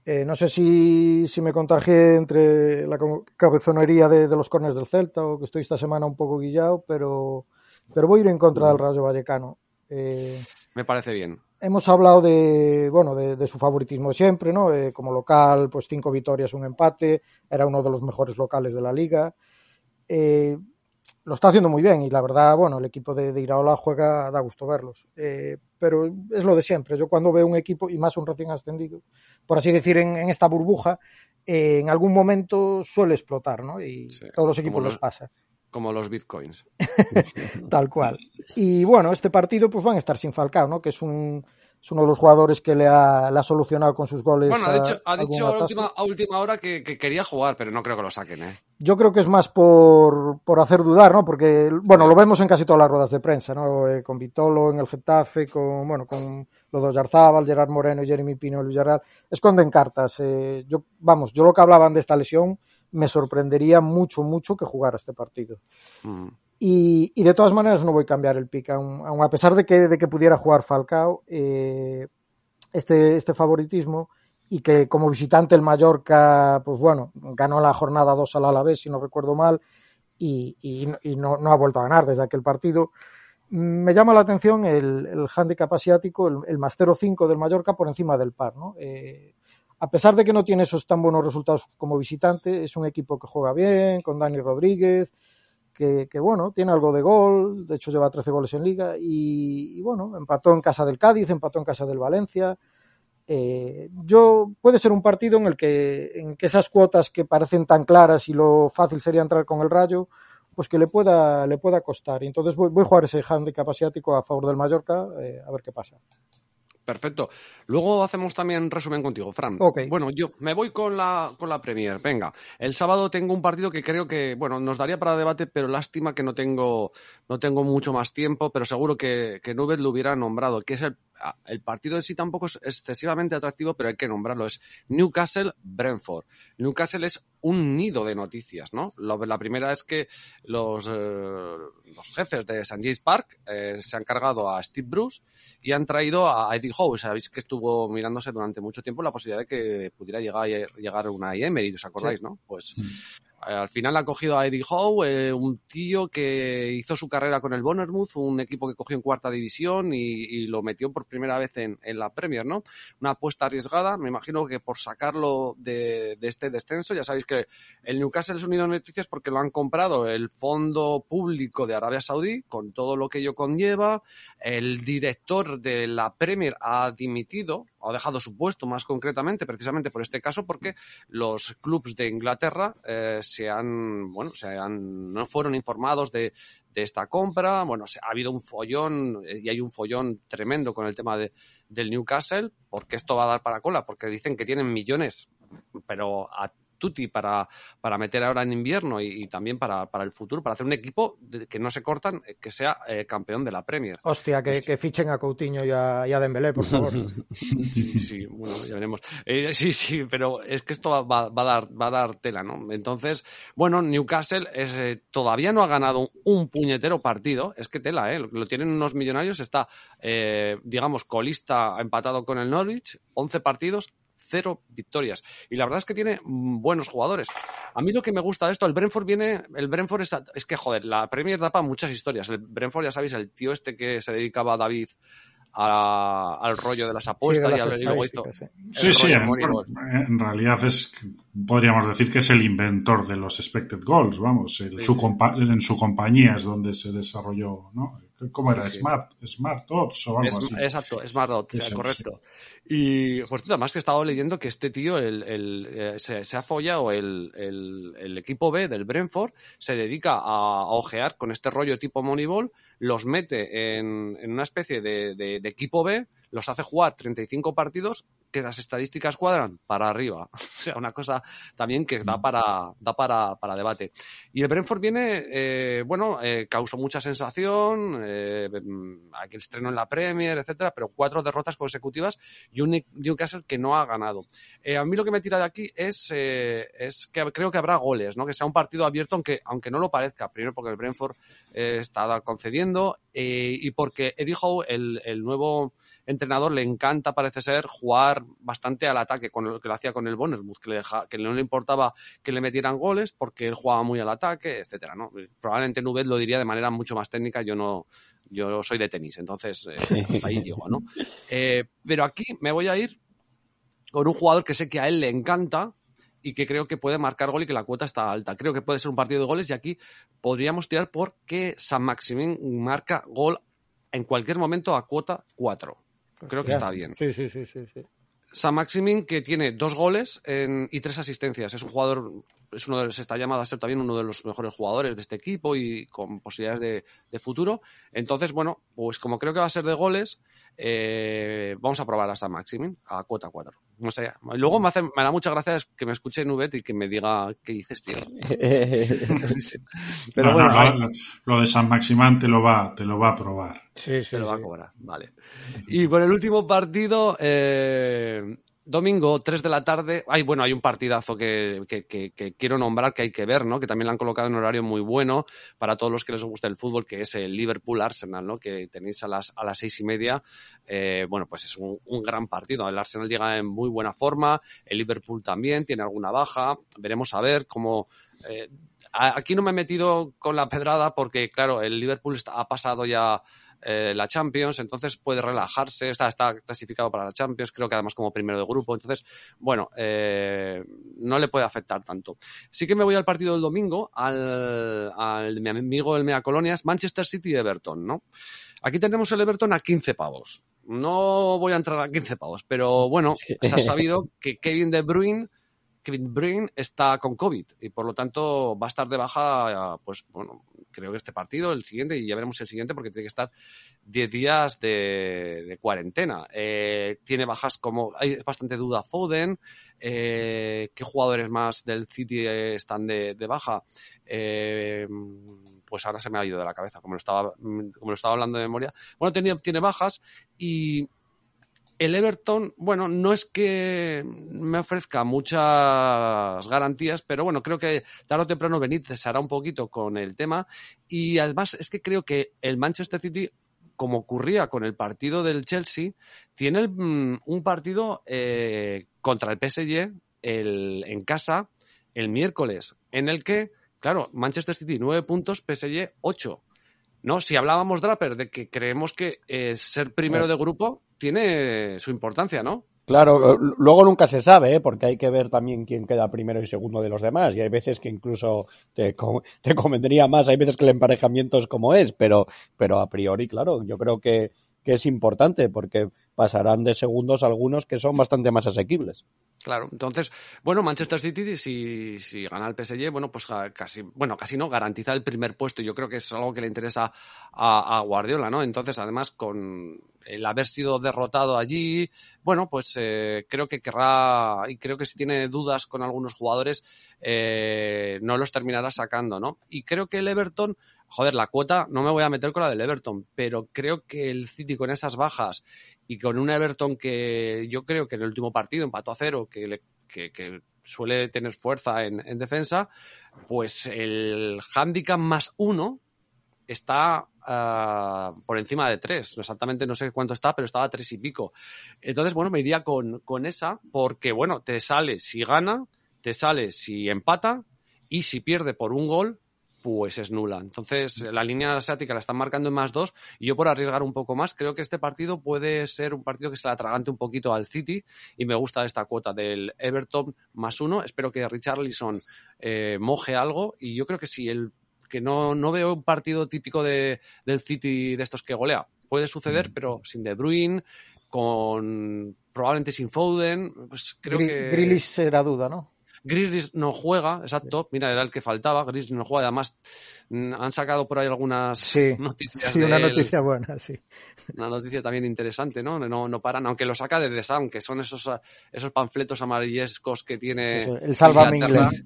Eh, no sé si, me contagié entre la cabezonería de, los cornes del Celta o que estoy esta semana un poco guillado, pero, pero voy a ir en contra del Rayo Vallecano. Eh, me parece bien. Hemos hablado de, bueno, de, su favoritismo siempre, ¿no? Eh, como local, pues cinco victorias, un empate, era uno de los mejores locales de la liga lo está haciendo muy bien y la verdad, bueno, el equipo de, Iraola juega, da gusto verlos. Eh, pero es lo de siempre. Yo cuando veo un equipo, y más un recién ascendido, por así decir, en, esta burbuja, eh, en algún momento suele explotar, ¿no? Y todos los equipos los, pasa. Como los bitcoins. Tal cual. Y bueno, este partido pues van a estar sin Falcao, ¿no? Que es un es uno de los jugadores que le ha, solucionado con sus goles. Bueno, ha dicho, ha dicho a, última, a, última, hora que, quería jugar, pero no creo que lo saquen. ¿eh? Yo creo que es más por, por, hacer dudar, ¿no? Porque, bueno, lo vemos en casi todas las ruedas de prensa, ¿no? Eh, con Vitolo en el Getafe, con, bueno, con los dos Yarzábal, Gerard Moreno y Jeremy Pino el Villarreal. Esconden cartas. Eh, yo, vamos, yo lo que hablaban de esta lesión me sorprendería mucho, mucho que jugara este partido. Mm. Y, de todas maneras no voy a cambiar el pick, aun, a pesar de que, de que pudiera jugar Falcao, eh, este, este favoritismo y que como visitante el Mallorca, pues bueno, ganó la jornada 2 al Alavés, si no recuerdo mal, y, y, no, no, ha vuelto a ganar desde aquel partido. Me llama la atención el, el handicap asiático, el, el más 0-5 del Mallorca por encima del par. ¿no? Eh, a pesar de que no tiene esos tan buenos resultados como visitante, es un equipo que juega bien, con Dani Rodríguez, que, bueno, tiene algo de gol, de hecho lleva 13 goles en liga y, bueno, empató en casa del Cádiz, empató en casa del Valencia. Eh, yo puede ser un partido en el que, en que esas cuotas que parecen tan claras y lo fácil sería entrar con el Rayo, pues que le pueda, le pueda costar. Y entonces voy, a jugar ese handicap asiático a favor del Mallorca, eh, a ver qué pasa. Perfecto. Luego hacemos también resumen contigo, Fran. Bueno, yo me voy con la, con la Premier. Venga, el sábado tengo un partido que creo que, bueno, nos daría para debate, pero lástima que no tengo, no tengo mucho más tiempo, pero seguro que, que Nubes lo hubiera nombrado, que es el el partido en sí tampoco es excesivamente atractivo, pero hay que nombrarlo. Es Newcastle-Brentford. Newcastle es un nido de noticias, ¿no? la primera es que los, eh, los jefes de St. James Park eh, se han cargado a Steve Bruce y han traído a Eddie Howe. Sabéis que estuvo mirándose durante mucho tiempo la posibilidad de que pudiera llegar, llegar una Emery, ¿os acordáis, no? Pues mm. Al final ha cogido a Eddie Howe, eh, un tío que hizo su carrera con el Bournemouth, un equipo que cogió en cuarta división y, lo metió por primera vez en, la Premier, ¿no? Una apuesta arriesgada, me imagino que por sacarlo de, este descenso, ya sabéis que el Newcastle es unido noticias porque lo han comprado el Fondo Público de Arabia Saudí, con todo lo que ello conlleva, el director de la Premier ha dimitido, ha dejado su puesto más concretamente, precisamente por este caso, porque los clubes de Inglaterra eh, se han, bueno, se han, no fueron informados de, de esta compra. Bueno, se, ha habido un follón eh, y hay un follón tremendo con el tema de, del Newcastle, porque esto va a dar para cola, porque dicen que tienen millones, pero a tutti para, para meter ahora en invierno y, también para, para, el futuro, para hacer un equipo que no se cortan, eh, que sea eh, campeón de la Premier. Hostia, que, que fichen a Coutinho y a, y a, Dembélé, por favor. sí, sí, bueno, ya veremos. Eh, sí, sí, pero es que esto va, va, a dar, va a dar tela, ¿no? Entonces, bueno, Newcastle es, todavía no ha ganado un puñetero partido, es que tela, ¿eh? Lo tienen unos millonarios, está, digamos, colista empatado con el Norwich, 11 partidos, cero victorias. Y la verdad es que tiene mm, buenos jugadores. A mí lo que me gusta de esto, el Brentford viene, el Brentford es, es que, joder, la Premier da para muchas historias. El Brentford, ya sabéis, el tío este que se dedicaba a David al rollo de las apuestas y, al, luego hizo. Sí, sí, en, realidad es, podríamos decir que es el inventor de los expected goals, vamos, su en su compañía es donde se desarrolló, ¿no? ¿Cómo era? Smart, Smart Odds o algo así. Exacto, Smart Odds, correcto. Y por cierto, además que he estado leyendo que este tío el, el, eh, se, ha follado el, el, equipo B del Brentford, se dedica a, ojear con este rollo tipo Moneyball, los mete en, en una especie de, de, de equipo B, los hace jugar 35 partidos que las estadísticas cuadran para arriba. O sea, una cosa también que da para, da para, para debate. Y el Brentford viene, eh, bueno, eh, causó mucha sensación, eh, aquel estreno en la Premier, etcétera, pero cuatro derrotas consecutivas y un Newcastle que no ha ganado. Eh, a mí lo que me tira de aquí es, es que creo que habrá goles, ¿no? Que sea un partido abierto, aunque, aunque no lo parezca. Primero porque el Brentford está concediendo y porque Eddie Howe, el, el nuevo entrenador le encanta, parece ser, jugar bastante al ataque, con lo que lo hacía con el Bournemouth, que, le que no le importaba que le metieran goles porque él jugaba muy al ataque, etcétera, ¿no? Probablemente Nubet lo diría de manera mucho más técnica, yo no, yo soy de tenis, entonces eh, ahí digo, ¿no? Eh, pero aquí me voy a ir con un jugador que sé que a él le encanta, y que creo que puede marcar gol y que la cuota está alta. Creo que puede ser un partido de goles y aquí podríamos tirar porque San Maximín marca gol en cualquier momento a cuota 4. Creo que está bien. Sí, sí, sí, sí. sí. San Maximin, que tiene dos goles y tres asistencias. Es un jugador, es uno de, se está llamado a ser también uno de los mejores jugadores de este equipo y con posibilidades de, futuro. Entonces, bueno, pues como creo que va a ser de goles, eh, vamos a probar a San Maximin a cuota 4. No sé, luego me, hace, me da muchas gracias que me escuche Nubet y que me diga qué dices, tío. Pero bueno, lo, de San Maximán te lo va, te lo va a probar. Sí, sí, te lo va a cobrar, vale. Y por el último partido, eh, Domingo, 3 de la tarde. Ay, bueno, hay un partidazo que, quiero nombrar, que hay que ver, ¿no? Que también lo han colocado en un horario muy bueno para todos los que les gusta el fútbol, que es el Liverpool-Arsenal, ¿no? Que tenéis a las, a las seis y media. Eh, bueno, pues es un, gran partido. El Arsenal llega en muy buena forma, el Liverpool también tiene alguna baja. Veremos a ver cómo. Eh, aquí no me he metido con la pedrada porque, claro, el Liverpool ha pasado ya eh, la Champions, entonces puede relajarse, está, está clasificado para la Champions, creo que además como primero de grupo, entonces, bueno, eh, no le puede afectar tanto. Sí que me voy al partido del domingo, al, mi amigo el Mea Colonias, Manchester City Everton, ¿no? Aquí tenemos el Everton a 15 pavos. No voy a entrar a 15 pavos, pero bueno, se ha sabido que Kevin De Bruyne Kevin Bruyne está con COVID y por lo tanto va a estar de baja, pues bueno, creo que este partido, el siguiente, y ya veremos el siguiente porque tiene que estar 10 días de, cuarentena. Eh, tiene bajas como, hay bastante duda Foden, eh, qué jugadores más del City están de, baja. Eh, pues ahora se me ha ido de la cabeza, como lo estaba, como lo estaba hablando de memoria. Bueno, tiene, tiene bajas y el Everton, bueno, no es que me ofrezca muchas garantías, pero bueno, creo que tarde o temprano Benítez hará un poquito con el tema. Y además es que creo que el Manchester City, como ocurría con el partido del Chelsea, tiene mm, un partido eh, contra el PSG el, en casa el miércoles, en el que, claro, Manchester City nueve puntos, PSG ocho. No, si hablábamos, Draper, de que creemos que eh, ser primero de grupo tiene su importancia, ¿no? Claro, luego nunca se sabe, ¿eh? porque hay que ver también quién queda primero y segundo de los demás. Y hay veces que incluso te, te convendría más, hay veces que el emparejamiento es como es, pero, pero a priori, claro, yo creo que, que es importante porque pasarán de segundos algunos que son bastante más asequibles. Claro, entonces, bueno, Manchester City, si, si gana el PSG, bueno, pues casi, bueno, casi no, garantiza el primer puesto. Yo creo que es algo que le interesa a, Guardiola, ¿no? Entonces, además, con el haber sido derrotado allí, bueno, pues eh, creo que querrá, y creo que si tiene dudas con algunos jugadores, eh, no los terminará sacando, ¿no? Y creo que el Everton, joder, la cuota, no me voy a meter con la del Everton, pero creo que el City con esas bajas y con un Everton que yo creo que en el último partido empató a cero, que, que, suele tener fuerza en, defensa, pues el handicap más uno está ah, por encima de tres. Exactamente no sé cuánto está, pero estaba a tres y pico. Entonces, bueno, me iría con, con esa porque, bueno, te sale si gana, te sale si empata y si pierde por un gol, pues es nula. Entonces, la línea asiática la están marcando en más dos y yo por arriesgar un poco más, creo que este partido puede ser un partido que se le atragante un poquito al City y me gusta esta cuota del Everton más uno. Espero que Richarlison eh, moje algo y yo creo que si el que no, no veo un partido típico de, del City de estos que golea. Puede suceder, pero sin De Bruyne, con probablemente sin Foden, pues creo que... Grealish será duda, ¿no? Grizzlies no juega, exacto. Mira, era el que faltaba. Grizzlies no juega. Además, mm, han sacado por ahí algunas Sí, noticias. sí, de una él. noticia buena, sí. Una noticia también interesante, ¿no? No, no paran, aunque lo saca de The Sun, que son esos, esos panfletos amarillescos que tiene. El sálvame inglés.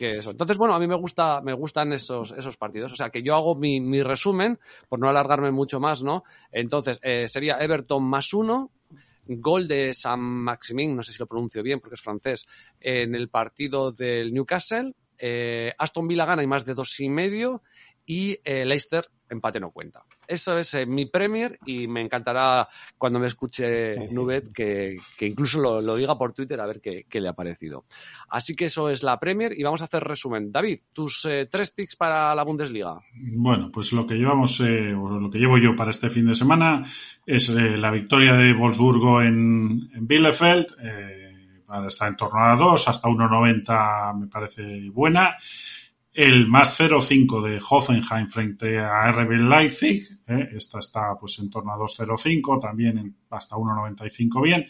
Entonces, bueno, a mí me gusta, me gustan esos, esos partidos. O sea, que yo hago mi, mi resumen, por no alargarme mucho más, ¿no? Entonces, eh, sería Everton más uno, gol de San Maximin, no sé si lo pronuncio bien porque es francés, en el partido del Newcastle. Eh, Aston Villa gana y más de dos y medio. Y eh, Leicester empate no cuenta. Eso es eh, mi Premier y me encantará cuando me escuche Nubet que, que incluso lo, lo diga por Twitter a ver qué, qué le ha parecido. Así que eso es la Premier y vamos a hacer resumen. David, tus eh, tres picks para la Bundesliga. Bueno, pues lo que llevamos, eh, o lo que llevo yo para este fin de semana es eh, la victoria de Wolfsburgo en, en Bielefeld. Está en torno a 2, hasta 1,90 me parece buena. El más 0,5 de Hoffenheim frente a RB Leipzig. eh, esta está pues en torno a 2,05, también hasta 1,95 bien.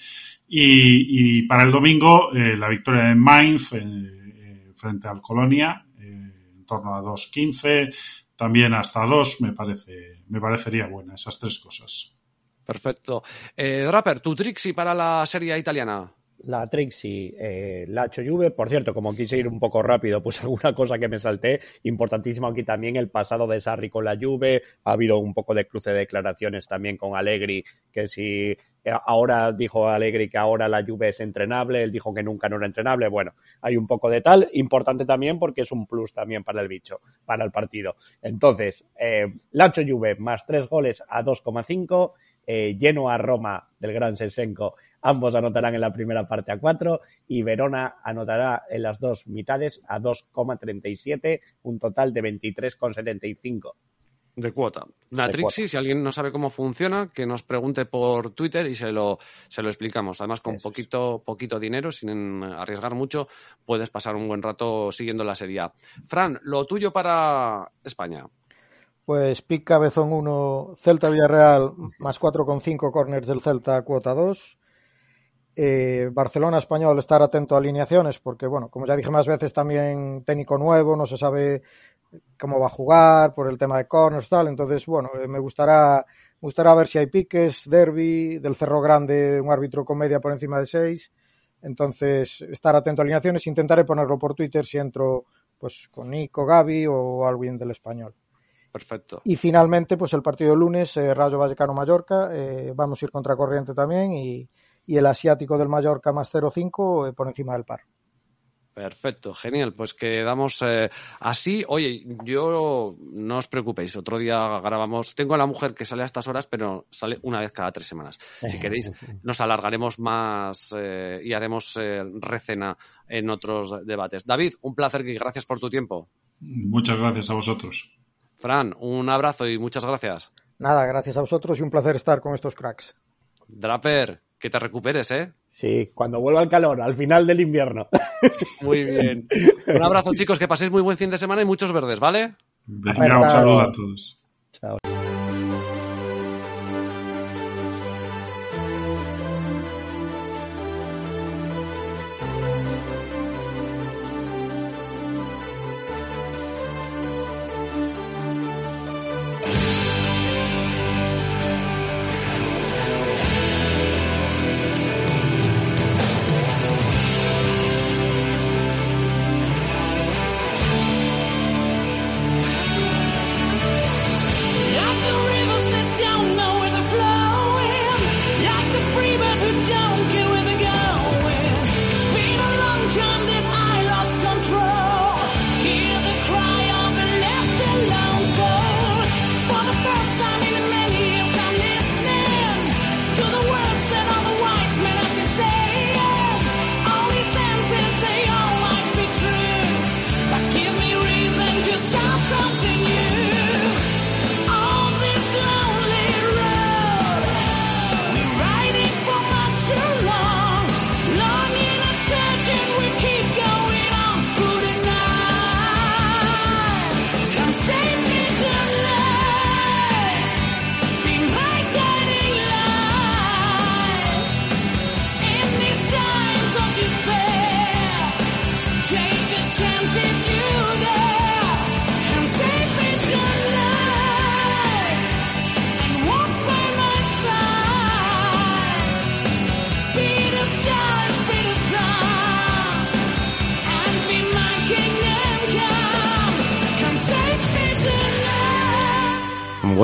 Y, y para el domingo, eh, la victoria de Mainz eh, frente al Colonia, en torno a 2,15 también hasta dos me parece me parecería buena esas tres cosas Perfecto. Draper, tu Trixie para la serie italiana. La Trixie, eh, Lacho Juve, por cierto, como quise ir un poco rápido, pues alguna cosa que me salté, importantísimo aquí también el pasado de Sarri con la Juve, ha habido un poco de cruce de declaraciones también con Allegri, que si eh, ahora dijo Allegri que ahora la Juve es entrenable, él dijo que nunca no era entrenable, bueno, hay un poco de tal, importante también porque es un plus también para el bicho, para el partido. Entonces, eh, Lacho Juve más tres goles a 2,5, eh, lleno a Roma del Gran Sesenko Ambos anotarán en la primera parte a 4 y Verona anotará en las dos mitades a 2,37, un total de 23,75. De cuota. Cuota. si alguien no sabe cómo funciona, que nos pregunte por Twitter y se lo, se lo explicamos. Además, con Eso poquito, poquito dinero, sin arriesgar mucho, puedes pasar un buen rato siguiendo la serie. A. Fran, lo tuyo para España. Pues pick Cabezón 1, Celta Villarreal más 4,5 corners del Celta, cuota 2. Eh, Barcelona Español, estar atento a alineaciones, porque, bueno, como ya dije más veces, también técnico nuevo, no se sabe cómo va a jugar por el tema de corners tal. Entonces, bueno, eh, me gustará, me gustará ver si hay piques, derby, del Cerro Grande, un árbitro con media por encima de 6. Entonces, estar atento a alineaciones. Intentaré ponerlo por Twitter si entro pues con Nico, Gaby o alguien del español. Perfecto. Y finalmente, pues el partido del lunes, eh, Rayo Vallecano-Mallorca, eh, vamos a ir contra corriente también y, y el asiático del Mallorca más 0,5 eh, por encima del par. Perfecto, genial. Pues quedamos eh, así. Oye, yo no os preocupéis, otro día grabamos. Tengo a la mujer que sale a estas horas, pero sale una vez cada tres semanas. Si queréis, nos alargaremos más eh, y haremos eh, recena en otros debates. David, un placer y gracias por tu tiempo. muchas gracias a vosotros Fran, un abrazo y muchas gracias. Nada, gracias a vosotros y un placer estar con estos cracks. Draper, que te recuperes, ¿eh? Sí, cuando vuelva el calor, al final del invierno. Muy bien. Un abrazo, chicos, que paséis muy buen fin de semana y muchos verdes, ¿vale? Venga, un saludo a todos Chao.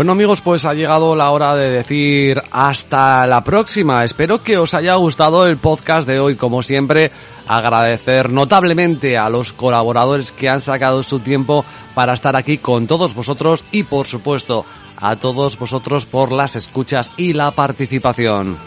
Bueno amigos, pues ha llegado la hora de decir hasta la próxima. Espero que os haya gustado el podcast de hoy. Como siempre, agradecer notablemente a los colaboradores que han sacado su tiempo para estar aquí con todos vosotros y por supuesto a todos vosotros por las escuchas y la participación.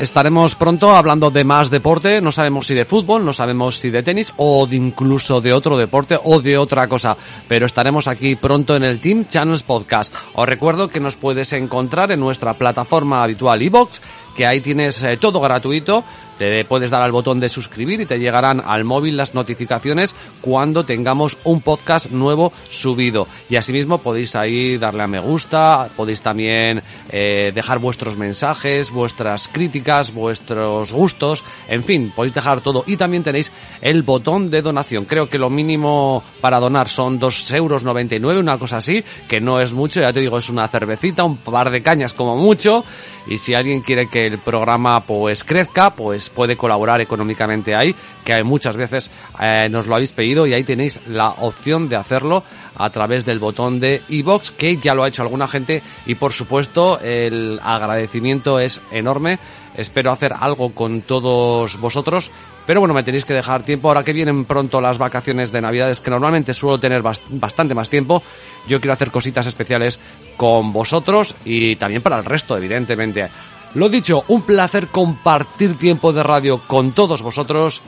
Estaremos pronto hablando de más deporte, no sabemos si de fútbol, no sabemos si de tenis o de incluso de otro deporte o de otra cosa, pero estaremos aquí pronto en el Team Channels Podcast. Os recuerdo que nos puedes encontrar en nuestra plataforma habitual iBox, que ahí tienes eh, todo gratuito te puedes dar al botón de suscribir y te llegarán al móvil las notificaciones cuando tengamos un podcast nuevo subido. Y asimismo podéis ahí darle a me gusta, podéis también eh, dejar vuestros mensajes, vuestras críticas, vuestros gustos, en fin, podéis dejar todo. Y también tenéis el botón de donación. Creo que lo mínimo para donar son 2,99 euros, una cosa así, que no es mucho, ya te digo, es una cervecita, un par de cañas como mucho. Y si alguien quiere que el programa pues crezca, pues puede colaborar económicamente ahí, que muchas veces eh, nos lo habéis pedido y ahí tenéis la opción de hacerlo a través del botón de iBox, que ya lo ha hecho alguna gente y por supuesto el agradecimiento es enorme. Espero hacer algo con todos vosotros pero bueno, me tenéis que dejar tiempo. Ahora que vienen pronto las vacaciones de Navidades, que normalmente suelo tener bastante más tiempo, yo quiero hacer cositas especiales con vosotros y también para el resto, evidentemente. Lo dicho, un placer compartir tiempo de radio con todos vosotros.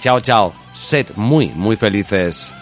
Chao, chao. Sed muy, muy felices.